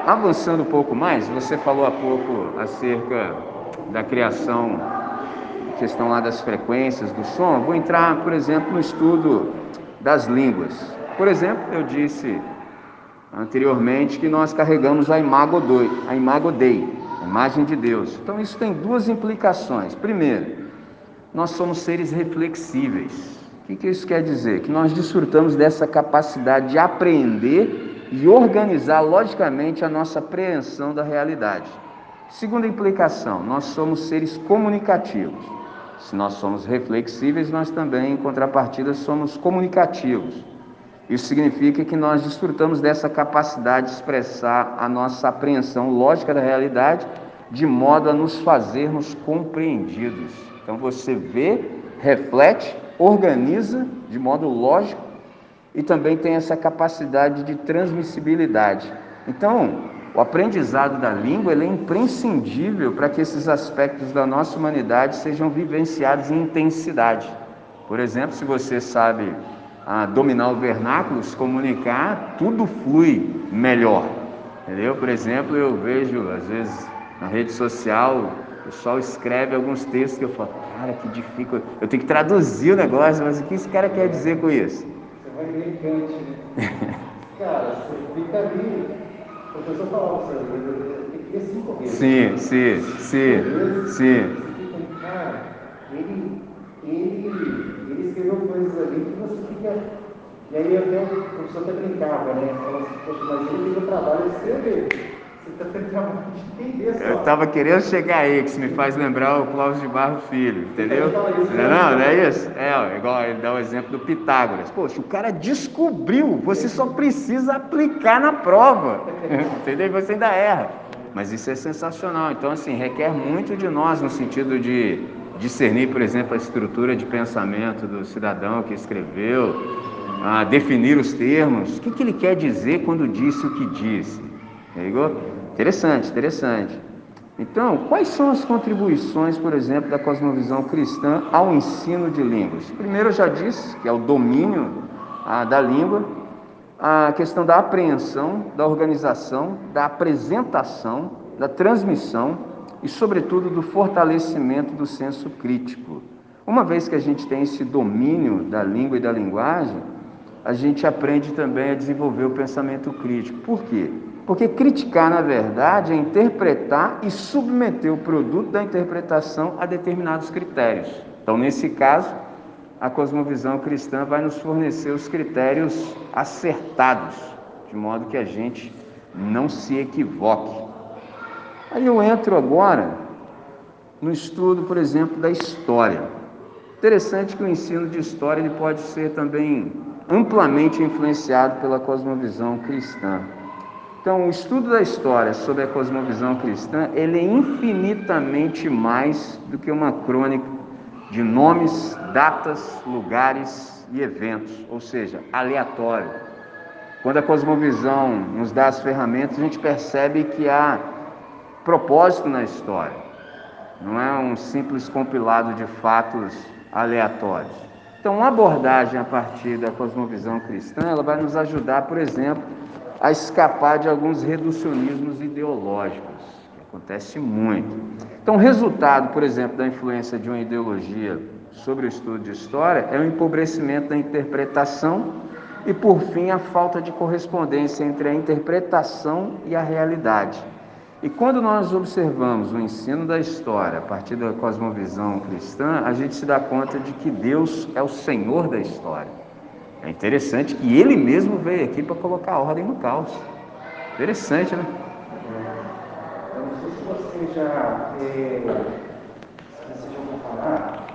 avançando um pouco mais, você falou há pouco acerca da criação, questão lá das frequências do som. Vou entrar, por exemplo, no estudo das línguas. Por exemplo, eu disse anteriormente que nós carregamos a imago Dei, a imago Dei, a imagem de Deus. Então isso tem duas implicações. Primeiro, nós somos seres reflexíveis. O que, que isso quer dizer? Que nós desfrutamos dessa capacidade de apreender e organizar logicamente a nossa apreensão da realidade. Segunda implicação, nós somos seres comunicativos. Se nós somos reflexíveis, nós também, em contrapartida, somos comunicativos. Isso significa que nós desfrutamos dessa capacidade de expressar a nossa apreensão lógica da realidade, de modo a nos fazermos compreendidos. Então você vê, reflete, organiza de modo lógico e também tem essa capacidade de transmissibilidade. Então, o aprendizado da língua é imprescindível para que esses aspectos da nossa humanidade sejam vivenciados em intensidade. Por exemplo, se você sabe ah, dominar o vernáculo, se comunicar, tudo flui melhor. Entendeu? Por exemplo, eu vejo, às vezes, na rede social, o pessoal escreve alguns textos que eu falo, cara, que difícil. Eu tenho que traduzir o negócio, mas o que esse cara quer dizer com isso? Você vai Kant, né? cara, você fica ali. O professor falava para que ler cinco vezes. Sim, sim, sim, sim. Você fica, cara, ele, ele, ele escreveu coisas ali que você fica. E aí até o professor até brincava, né? Falava assim, poxa, mas ele teve o trabalho de escrever. Eu estava querendo chegar aí, que isso me faz lembrar o Cláudio de Barro Filho, entendeu? Não, não, não é isso? É, igual ele dá o exemplo do Pitágoras. Poxa, o cara descobriu, você só precisa aplicar na prova, entendeu? Você ainda erra. Mas isso é sensacional. Então, assim, requer muito de nós no sentido de discernir, por exemplo, a estrutura de pensamento do cidadão que escreveu, a definir os termos. O que, que ele quer dizer quando disse o que disse? Ligou? Interessante, interessante. Então, quais são as contribuições, por exemplo, da cosmovisão cristã ao ensino de línguas? Primeiro, eu já disse que é o domínio ah, da língua, a questão da apreensão, da organização, da apresentação, da transmissão e, sobretudo, do fortalecimento do senso crítico. Uma vez que a gente tem esse domínio da língua e da linguagem, a gente aprende também a desenvolver o pensamento crítico. Por quê? Porque criticar, na verdade, é interpretar e submeter o produto da interpretação a determinados critérios. Então, nesse caso, a cosmovisão cristã vai nos fornecer os critérios acertados, de modo que a gente não se equivoque. Aí eu entro agora no estudo, por exemplo, da história. Interessante que o ensino de história ele pode ser também amplamente influenciado pela cosmovisão cristã. Então, o estudo da história sobre a cosmovisão cristã, ele é infinitamente mais do que uma crônica de nomes, datas, lugares e eventos, ou seja, aleatório. Quando a cosmovisão nos dá as ferramentas, a gente percebe que há propósito na história. Não é um simples compilado de fatos aleatórios. Então, uma abordagem a partir da cosmovisão cristã, ela vai nos ajudar, por exemplo, a escapar de alguns reducionismos ideológicos, que acontece muito. Então, o resultado, por exemplo, da influência de uma ideologia sobre o estudo de história é o empobrecimento da interpretação e, por fim, a falta de correspondência entre a interpretação e a realidade. E quando nós observamos o ensino da história a partir da cosmovisão cristã, a gente se dá conta de que Deus é o Senhor da história. É interessante que Ele mesmo veio aqui para colocar ordem no caos. Interessante, né? É, eu não sei se você já, é, se você já ouviu falar,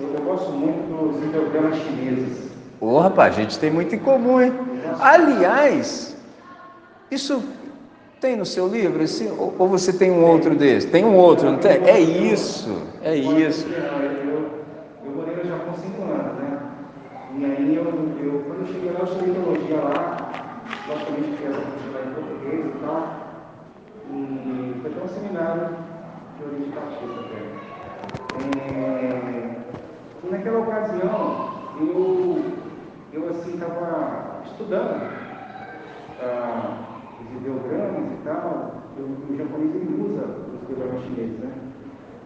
eu, eu gosto muito dos ideogramas chineses. Ô, rapaz, a gente tem muito em comum, hein? Aliás, isso tem no seu livro? Esse, ou, ou você tem um outro desse? Tem um outro, não tem? É isso, é isso. Eu, eu morei no Japão cinco anos, né? E aí, eu, eu, quando eu cheguei lá, eu estudei teologia lá, logicamente fiz essa faculdade em português e tal. E foi até um seminário de origem batista até. E naquela ocasião, eu, eu assim, estava estudando. Ah, os ideogramas e tal, o, o japonês ele usa os ideogramas chineses, né?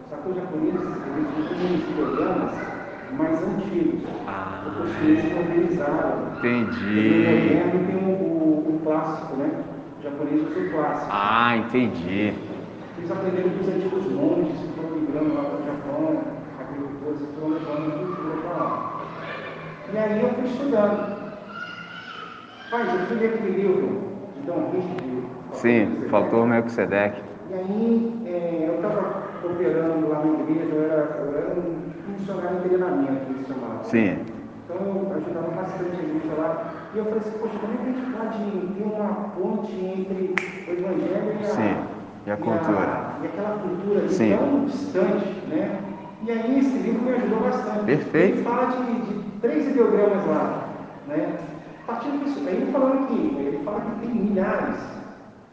Só que os japoneses, eles usam os ideogramas mais antigos. Ah, porque os chineses modernizaram. Entendi. O moderno tem o, o, o, clássico, né? O japonês usa o clássico. Ah, entendi. Eles aprenderam dos antigos monges que foram migrando lá para o Japão, agricultores, e foram levando a cultura para lá. E aí eu fui estudando. Pai, eu fui ler aquele livro, então, Sim, faltou o Melquisedeque. E aí, é, eu estava operando lá na igreja, eu era, eu era um funcionário de treinamento, eles chamavam. Sim. Então, eu ajudava bastante a igreja lá. E eu falei assim, poxa, como é que a gente pode ter uma ponte entre o evangelho e a, Sim. E a cultura. E, a, e aquela cultura Sim. tão distante, né? E aí, esse livro me ajudou bastante. Perfeito. Ele fala de, de três ideogramas lá, né? Partindo disso, aí ele falando que ele fala que tem milhares,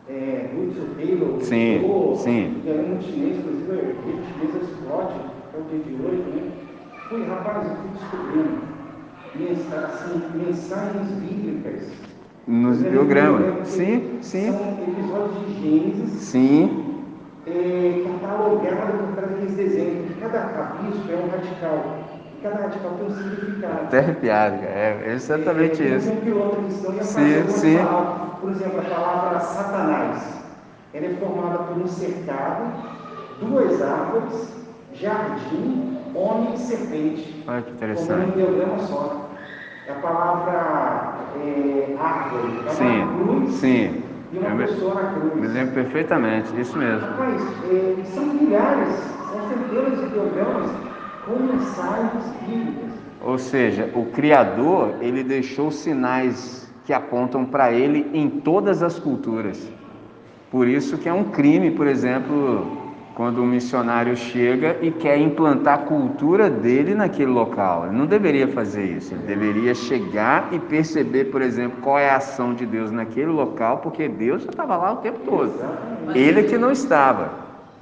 é, Hudson Taylor, sim, Joe, sim. um chinês, inclusive o chinês explode, é o dia de hoje, né? Fui, rapaz, eu fui descobrindo assim, mensagens bíblicas. Nos biogramas, sim, sim. São episódios de Gênesis. Sim. É, catalogado por trás daqueles desenhos. Cada capítulo é um radical cada radical tem um significado. Até arrepiado, é exatamente é, isso. Um piloto cristão ia sim, sim. Palavra, por exemplo, a palavra Satanás. Ela é formada por um cercado, duas árvores, jardim, homem e serpente. Olha que interessante. Como um ideograma só. É a palavra é, árvore. É sim, cruz sim. e uma pessoa na cruz. Me lembro perfeitamente, isso mesmo. Rapaz, é, são milhares, são centenas de ideogramas com mensagens bíblicas. Ou seja, o Criador, ele deixou sinais que apontam para ele em todas as culturas. Por isso que é um crime, por exemplo, quando um missionário chega e quer implantar a cultura dele naquele local. Ele não deveria fazer isso. Ele deveria chegar e perceber, por exemplo, qual é a ação de Deus naquele local, porque Deus já estava lá o tempo todo. Ele é que não estava.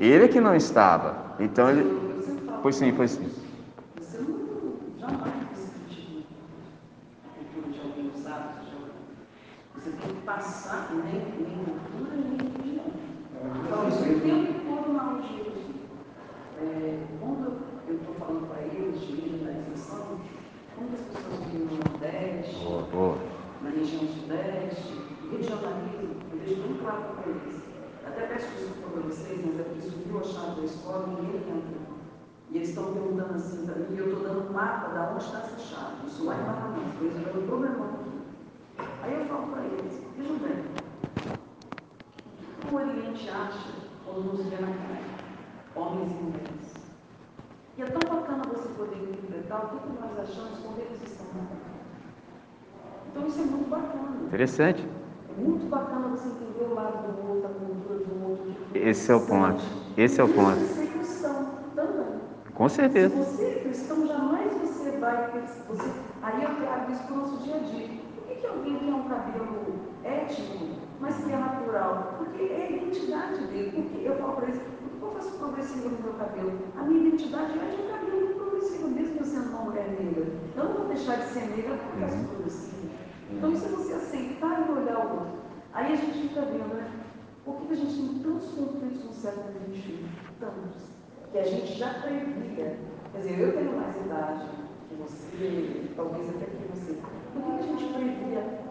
Ele é que não estava. Então ele Pois sim, pois sim. Você tem que passar nem, nem cultura, nem religião. Então, isso o tempo todo na aula de hoje. É, quando eu estou falando para eles, de quando as pessoas vivem no Nordeste, boa, boa. na região Sudeste, regionalismo, eu deixo bem claro para eles. Até peço desculpa para vocês, mas é porque subiu a chave da escola e ninguém entra. E eles estão perguntando assim para mim, e eu estou dando um mapa de onde está essa chave. Isso lá em Manaus, eles tiveram um problemão aqui. Aí eu falo para eles, vejam bem, o Oriente acha quando nos vê na cara, homens e mulheres. E é tão bacana você poder interpretar o que nós achamos quando eles estão na. Então isso é muito bacana. Interessante. É muito bacana você entender o lado do outro, a cultura do outro. Esse é o ponto. Esse é o ponto. Isso é cristão também. Com certeza. Se você é cristão, jamais você vai. Você, aí eu trago isso para o nosso dia a dia. Por que, que alguém quer um cabelo étnico, mas que é natural? Porque é a identidade dele. Porque eu falo para eles, por que eu faço progressivo no meu cabelo? A minha identidade é de um cabelo progressivo, mesmo eu sendo uma mulher negra. Eu não vou deixar de ser negra porque eu faço Uhum. progressivo. Então é você aceitar e olhar o outro. Aí a gente fica vendo, né? Por que, a gente tem tantos conflitos no século XXI? Tantos. Que a gente já previa. Quer dizer, eu tenho mais idade que você, talvez até que você. Por que, que a gente previa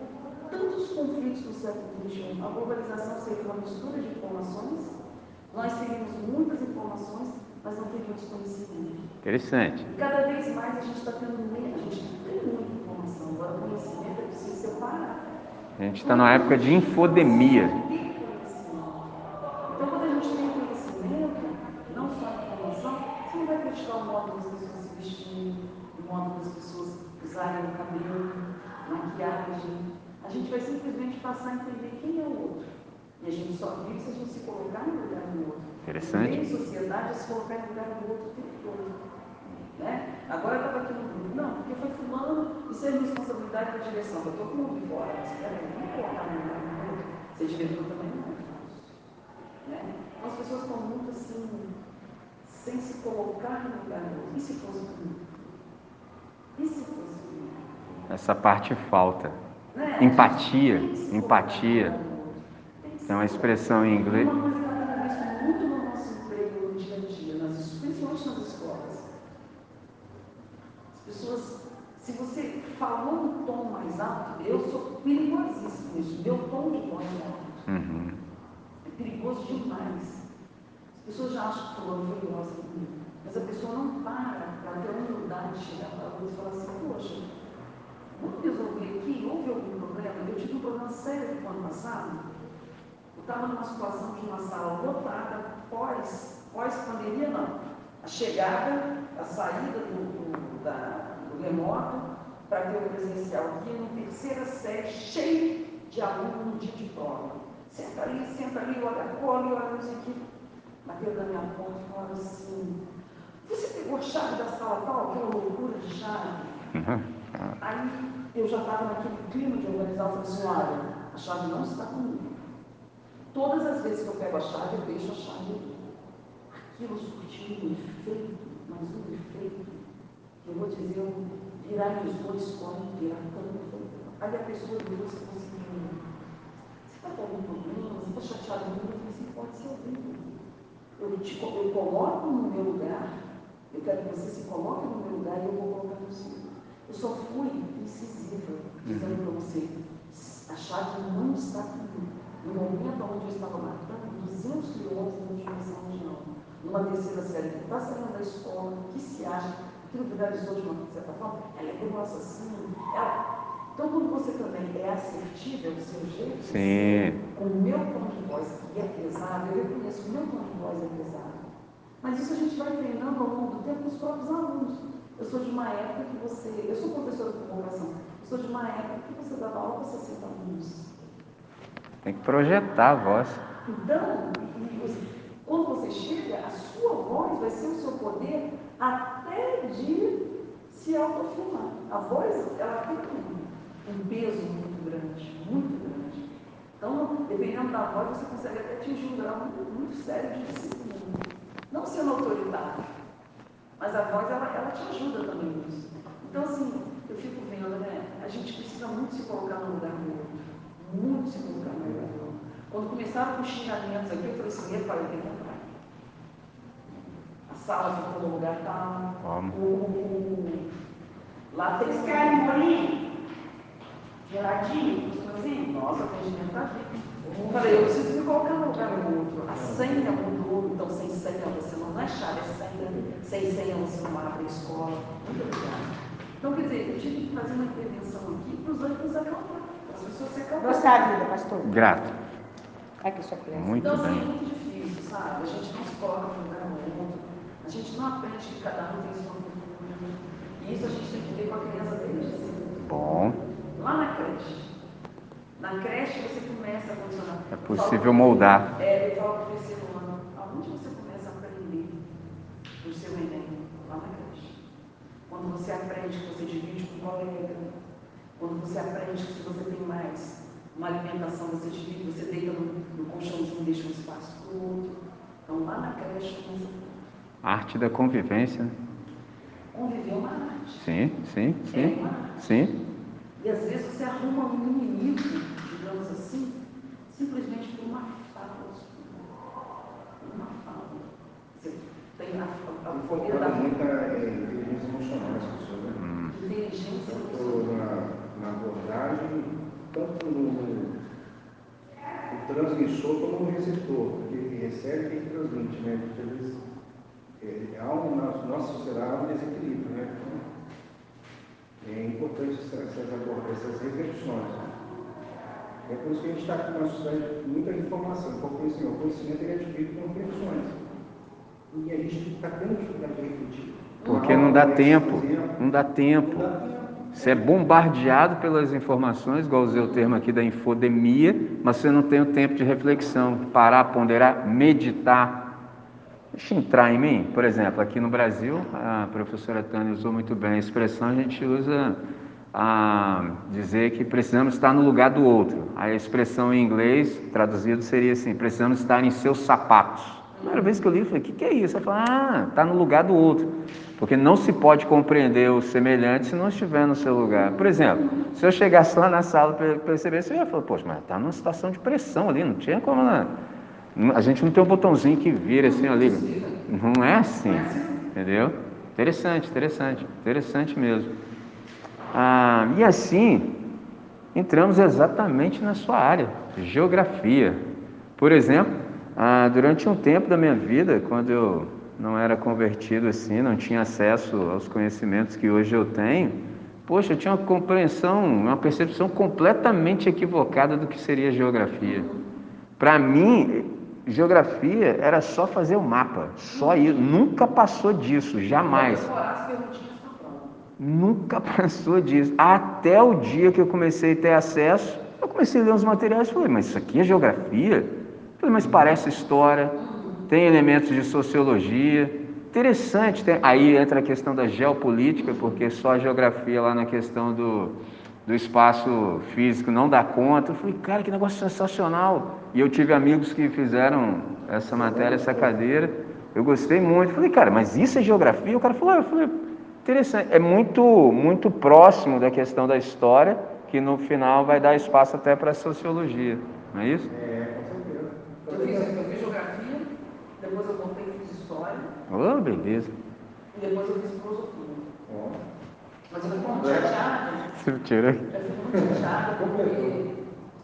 tantos conflitos no século XXI? A globalização seria uma mistura de informações, nós teríamos muitas informações, mas não teríamos conhecimento. Interessante. E cada vez mais a gente está tendo menos, a gente tem muita informação, agora o conhecimento é preciso separar. A gente está numa época de infodemia. Então, quando a gente tem conhecimento, não só informação, você não vai criticar o modo das pessoas se vestirem, o modo das pessoas usarem o cabelo, maquiagem. A gente vai simplesmente passar a entender quem é o outro. E a gente só vive se a gente se colocar no lugar do outro. Interessante. Em sociedade, é se colocar no lugar do outro o tempo todo. Né? Agora eu estava aqui no grupo, não, porque foi fulano, isso é responsabilidade da direção. Eu estou com o mundo fora, mas peraí, vamos colocar no lugar do outro. Ser diretor também não é fácil. Né? Então as pessoas estão muito assim, sem se colocar no lugar do outro. E se fosse comigo? E se fosse comigo? Essa parte falta. Empatia, empatia. Tem uma expressão em inglês. Uma coisa que eu tenho visto muito no nosso emprego no dia a dia, nas, principalmente nas escolas. As pessoas, se você falou um tom mais alto, eu sou perigosíssimo nisso. Meu tom de voz é alto. Uhum. É perigoso demais. As pessoas já acham que fulano foi grossa comigo. Mas a pessoa não para para ter a humildade de chegar para a luz e falar assim, poxa, vamos resolver aqui, houve algum problema? Eu tive um problema sério no ano passado. Eu estava numa situação de uma sala lotada, pós, pós-pandemia não. A chegada, a saída do, do, da, do remoto para ter o presencial aqui no terceira série, cheio de aluno no dia de prova. Senta ali, senta ali, olha a cola, olha isso aqui. Bateu na minha porta e falava assim, você pegou a chave da sala tal, aquela loucura de chave? Aí eu já estava naquele clima de organizar, assim, olha, a chave não está comigo. Todas as vezes que eu pego a chave, eu deixo a chave. Aquilo surtiu um efeito, mas um efeito, eu vou dizer, eu virar os dois correm, virar tanto. Aí a pessoa virou e falou assim, você está com algum problema? Você está chateado comigo? Eu falei assim, pode ser horrível. Eu, te, eu coloco no meu lugar, eu quero que você se coloque no meu lugar e eu vou colocar no seu. Eu só fui incisiva, dizendo para você, a chave não está comigo. No momento onde eu estava matando 200 quilômetros de dimensão de aula, numa terceira série que está saindo da escola, que se acha, aquilo viralizou de uma certa forma, ela é grossa assim, ela... Então, quando você também é assertivo, é o seu jeito, Sim. o meu tom de voz, que é pesado, eu reconheço que o meu tom de voz é pesado. Mas isso a gente vai treinando ao longo do tempo com os próprios alunos. Eu sou de uma época que você. Eu sou professora de convocação. Eu sou de uma época que você dava aula para 60 alunos. Tem que projetar a voz. Então, quando você chega, a sua voz vai ser o seu poder até de se autoafirmar. A voz, ela tem um, um peso muito grande, muito grande. Então, dependendo da voz, você consegue até atingir um grau muito, muito sério de disciplina. Não sendo autoritário, mas a voz, ela, ela te ajuda também nisso. Então, assim, eu fico vendo, né? A gente precisa muito se colocar no lugar do outro. Muito se colocar no lugar do outro. Quando começaram com os xingamentos aqui, eu falei assim, epa, eu tenho que entrar. A sala ficou no lugar tal. O, o- lá tem querem um bolinho? Geladinho? Gostosinho? Nossa, o atendimento tá aqui. Eu falei, eu preciso me colocar no lugar do outro. A senha mudou, então sem senha você não, não é chave, é senha. Sem senha você não abre a escola. Muito obrigada. Então, quer dizer, eu tive que fazer uma intervenção aqui para os ânimos acalmar, para as pessoas se acalmarem. Vida, pastor? Grato. Aqui sua colher. Muito Então, assim, é bem. muito difícil, sabe? A gente não se coloca no lugar do outro. A gente não aprende que cada um tem sua cultura. E isso a gente tem que ver com a criança desde cedo. Bom. Lá na creche. Na creche você começa a funcionar. É possível moldar. É, eu falo para o terceiro ano, aonde você começa a aprender o seu Enem? Lá na creche. Quando você aprende que você divide com o colega, Quando você aprende que se você tem mais uma alimentação, você divide, você deita no, no colchãozinho, deixa um espaço para o outro. Então lá na creche começa Arte da convivência. Conviver é uma arte. Sim, sim, É sim. uma arte. Sim. E às vezes você arruma um inimigo, digamos assim, simplesmente por uma fala. Por uma fala. Você tem a, a, a é, inteligência emocional das pessoas, né? Hum. inteligência Tanto emocional. na, na abordagem, tanto no, no o transmissor como no receptor, porque ele recebe e ele transmite, né? Porque às vezes é, há um, na nossa sociedade há um desequilíbrio, né? Então, é importante essa- essas, essas reflexões. né? É por isso que a gente está com uma sociedade com muita informação, com conhecimento. O conhecimento é adquirido com reflexões. E a gente está tendo dificuldade de refletir. Porque não dá tempo. Não dá tempo. Não dá tempo. Você é bombardeado pelas informações, igual usei o termo aqui da infodemia, mas você não tem o tempo de reflexão, parar, ponderar, meditar. Deixa entrar em mim. Por exemplo, aqui no Brasil, a professora Tânia usou muito bem a expressão, a gente usa a dizer que precisamos estar no lugar do outro. A expressão em inglês, traduzido, seria assim: precisamos estar em seus sapatos. Primeira vez que eu li, eu falei: o que, que é isso? Ela falou: ah, está no lugar do outro. Porque não se pode compreender o semelhante se não estiver no seu lugar. Por exemplo, se eu chegasse lá na sala e percebesse, eu ia falar: poxa, mas está numa situação de pressão ali, não tinha como. Né? A gente não tem um botãozinho que vira assim ali. Não é assim, entendeu? Interessante, interessante, interessante mesmo. Ah, e assim, entramos exatamente na sua área, geografia. Por exemplo, ah, durante um tempo da minha vida, quando eu não era convertido assim, não tinha acesso aos conhecimentos que hoje eu tenho, poxa, eu tinha uma compreensão, uma percepção completamente equivocada do que seria geografia. Para mim, geografia era só fazer o mapa, só isso, nunca passou disso, jamais. Nunca passou disso. Até o dia que eu comecei a ter acesso, eu comecei a ler uns materiais e falei, mas isso aqui é geografia? Eu falei, mas parece história, tem elementos de sociologia. Interessante. tem- Aí entra a questão da geopolítica, porque só a geografia lá na questão do, do espaço físico não dá conta. Eu falei, cara, que negócio sensacional. E eu tive amigos que fizeram essa matéria, essa cadeira. Eu gostei muito. Falei, cara, mas isso é geografia? O cara falou, ah, eu falei, Interessante. É muito, muito próximo da questão da história, que no final vai dar espaço até para a sociologia. Não é isso? É, com certeza. Eu fiz, eu fiz geografia, depois eu voltei e fiz história, Oh, beleza. e depois eu fiz filosofia. Ó, Mas eu fico muito chateada, Você tirou? eu fico muito chateada porque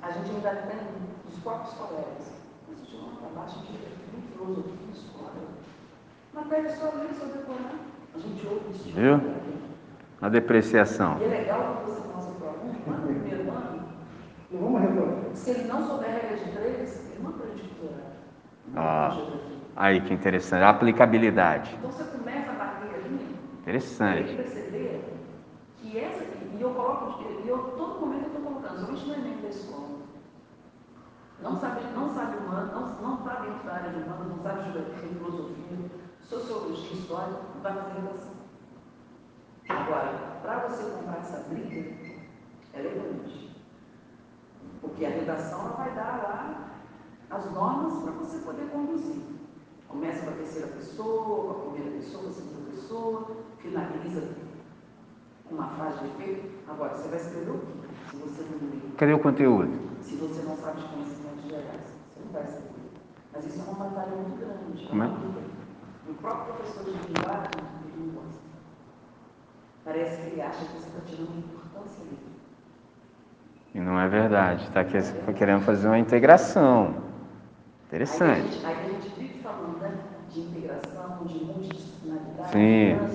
a gente ainda tem os próprios colegas. Mas tinha uma baixa de geografia, filosofia, história. Matéria só ler, só decorar. A gente ouve isso. Viu? A depreciação. E é legal que você mostra para o aluno, lá no primeiro ano, Não vamos retornar. se ele não souber regra de três, ele não aprende cultura. Não Ah. aprende geografia. Aí que interessante. A aplicabilidade. Então você começa a bater ali, tem que Interessante. perceber que essa, e eu coloco, e eu todo momento eu estou colocando, somente no Enem da escola. Não sabe, não sabe humano, não, não está dentro da área de humano, não sabe geografia, filosofia, sociologia, história, vai fazer redação. Agora, para você comprar essa briga, é grande. Porque a redação ela vai dar lá as normas para você poder conduzir. Começa com a terceira pessoa, com a primeira pessoa, com a segunda pessoa, finaliza com uma frase de efeito. Agora, você vai escrever o quê? Se você não Cadê o conteúdo? se você não sabe de conhecimentos gerais, você não vai escrever. Mas isso é uma batalha muito grande. Como é? o próprio professor de linguagem, ele não gosta. Parece que ele acha que você está tirando importância dele. E não é verdade. Está querendo fazer uma integração. Aí a, Interessante. gente, aí a gente vive falando né, de integração, de multidisciplinaridade, Sim. A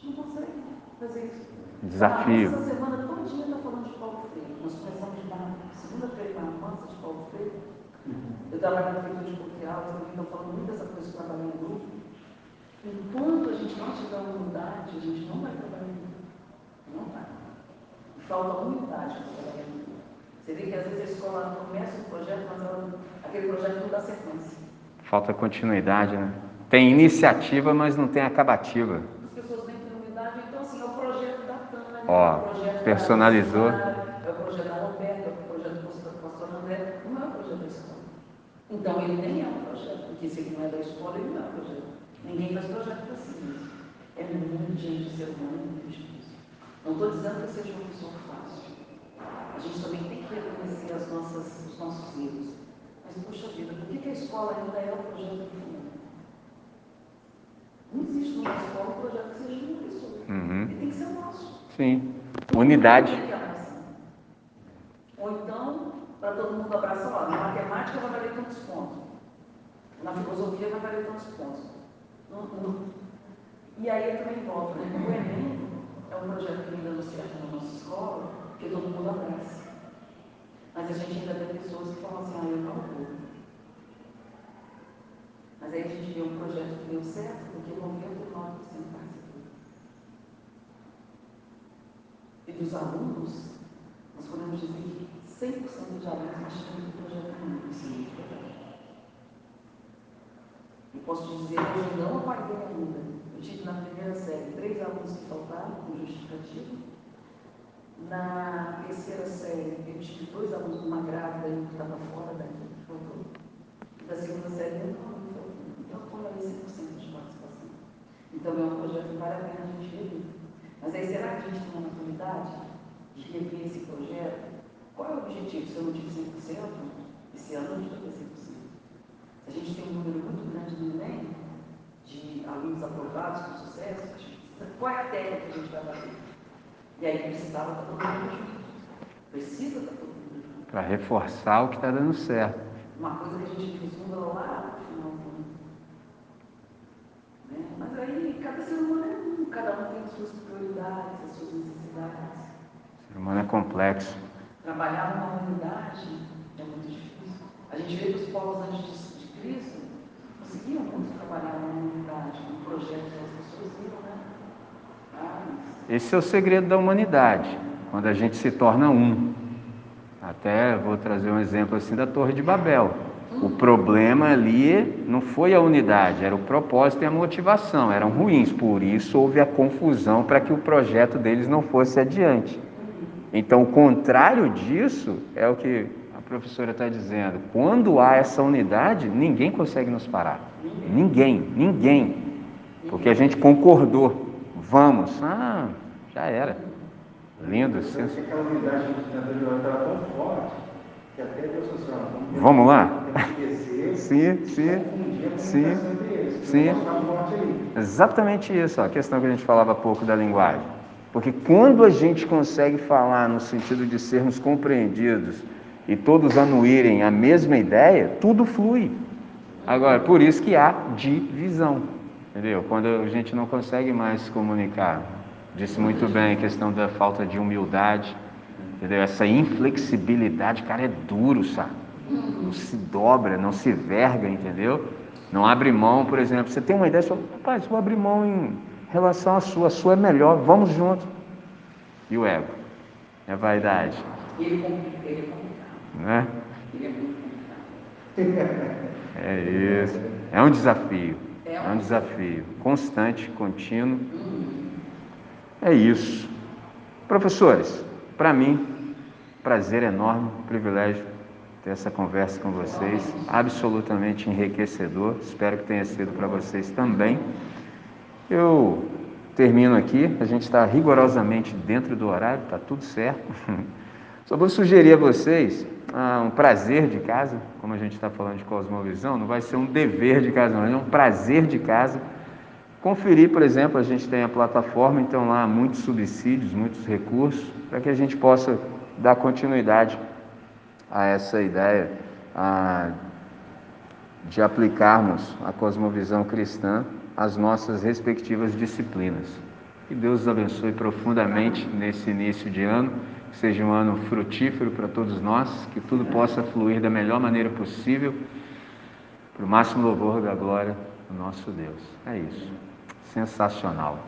gente não consegue fazer isso. Desafio. Essa semana todinha está falando de Paulo Freire. Nós começamos na segunda-feira na romança de Paulo Freire. Eu trabalho na prefeitura de eu também estou falando muito dessa coisa de trabalhar em grupo. Enquanto a gente não tiver unidade, a gente não vai trabalhar em grupo. Não vai. Falta unidade para trabalhar em grupo. Você vê que às vezes a escola começa um projeto, mas ela, aquele projeto não dá sequência. Falta continuidade, né? Tem iniciativa, mas não tem acabativa. As pessoas têm unidade, então assim, é o projeto da Tânia, Ó. é o projeto personalizou. É o projeto da Roberta, é o projeto do pastor André, não é o projeto da escola. Então ele nem é um projeto, porque se ele não é da escola, ele não é um projeto. Ninguém faz projeto para si mesmo. É muito gente, ser humano é muito difícil. Não estou dizendo que seja uma pessoa fácil. A gente também tem que reconhecer as nossas, os nossos erros. Mas, puxa vida, por que, que a escola ainda é o projeto do mundo? Não existe numa escola um projeto que seja de uma pessoa. Uhum. Ele tem que ser nosso. Sim. Unidade. Ou então, para todo mundo abraçar, ó, na matemática vai valer tantos pontos. Na filosofia vai valer tantos pontos. Não, não. E aí eu também volto, né? O Enem é um projeto que ainda não certo na nossa escola, que todo mundo abraça. Mas a gente ainda tem pessoas que falam assim, ah, eu não vou. Mas aí a gente vê um projeto que deu certo, porque 99% participou. E dos alunos, nós podemos dizer que 100% de alunos participam do projeto Enem, Eu posso dizer que eu não apaguei ainda. Eu tive na primeira série três alunos que faltaram, com justificativo. Na terceira série, eu tive dois alunos, uma grávida e um que estava fora daqui, que faltou. Da segunda série, um aluno faltou. Então, foi ali 100% de participação. Então, é um projeto que vale a pena a gente rever. Mas aí, será que a gente tem uma maturidade de rever esse projeto? Qual é o objetivo? Se eu não tive 100%, esse ano a gente vai ter 100%. A gente tem um número muito grande no Enem, de alunos aprovados com sucesso, qual é a técnica que a gente vai fazer? E aí precisava estar todo mundo junto. Precisa estar todo mundo junto. Para reforçar o que está dando certo. Uma coisa que a gente vislumbra lá no final do ano. Né? Mas aí cada ser humano é um, cada um tem as suas prioridades, as suas necessidades. O ser humano é complexo. Trabalhar numa unidade é muito difícil. A gente vê que os povos antes de, de Cristo conseguiam muito trabalhar numa unidade, num projeto que as pessoas viram, né? Esse é o segredo da humanidade, quando a gente se torna um. Até vou trazer um exemplo assim da Torre de Babel. O problema ali não foi a unidade, era o propósito e a motivação, eram ruins, por isso houve a confusão para que o projeto deles não fosse adiante. Então, o contrário disso é o que a professora está dizendo. Quando há essa unidade, ninguém consegue nos parar. Ninguém, ninguém. Porque a gente concordou. Vamos. Ah, já era. Lindo. Aquela unidade anterior estava tão forte Vamos lá? Sim, sim, sim, sim. Exatamente isso, a questão que a gente falava há pouco da linguagem. Porque quando a gente consegue falar no sentido de sermos compreendidos e todos anuírem a mesma ideia, tudo flui. Agora, por isso que há divisão. Entendeu? Quando a gente não consegue mais se comunicar. Disse muito bem a questão da falta de humildade, entendeu? Essa inflexibilidade, cara, é duro, sabe? Não se dobra, não se verga, entendeu? Não abre mão, por exemplo. Você tem uma ideia, você fala, rapaz, vou abrir mão em relação à sua, a sua é melhor, vamos junto. E o ego? É a vaidade. Ele é complicado. Né? Ele é muito complicado. É isso. É um desafio. É um desafio constante, contínuo. É isso. Professores, para mim, prazer enorme, privilégio ter essa conversa com vocês, absolutamente enriquecedor. Espero que tenha sido para vocês também. Eu termino aqui, a gente está rigorosamente dentro do horário, está tudo certo. Só vou sugerir a vocês ah, um prazer de casa, como a gente está falando de cosmovisão, não vai ser um dever de casa, não, é um prazer de casa. Conferir, por exemplo, a gente tem a plataforma, então lá há muitos subsídios, muitos recursos, para que a gente possa dar continuidade a essa ideia ah, de aplicarmos a cosmovisão cristã às nossas respectivas disciplinas. Que Deus os abençoe profundamente nesse início de ano que seja um ano frutífero para todos nós, que tudo possa fluir da melhor maneira possível, para o máximo louvor da glória do nosso Deus. É isso. Sensacional.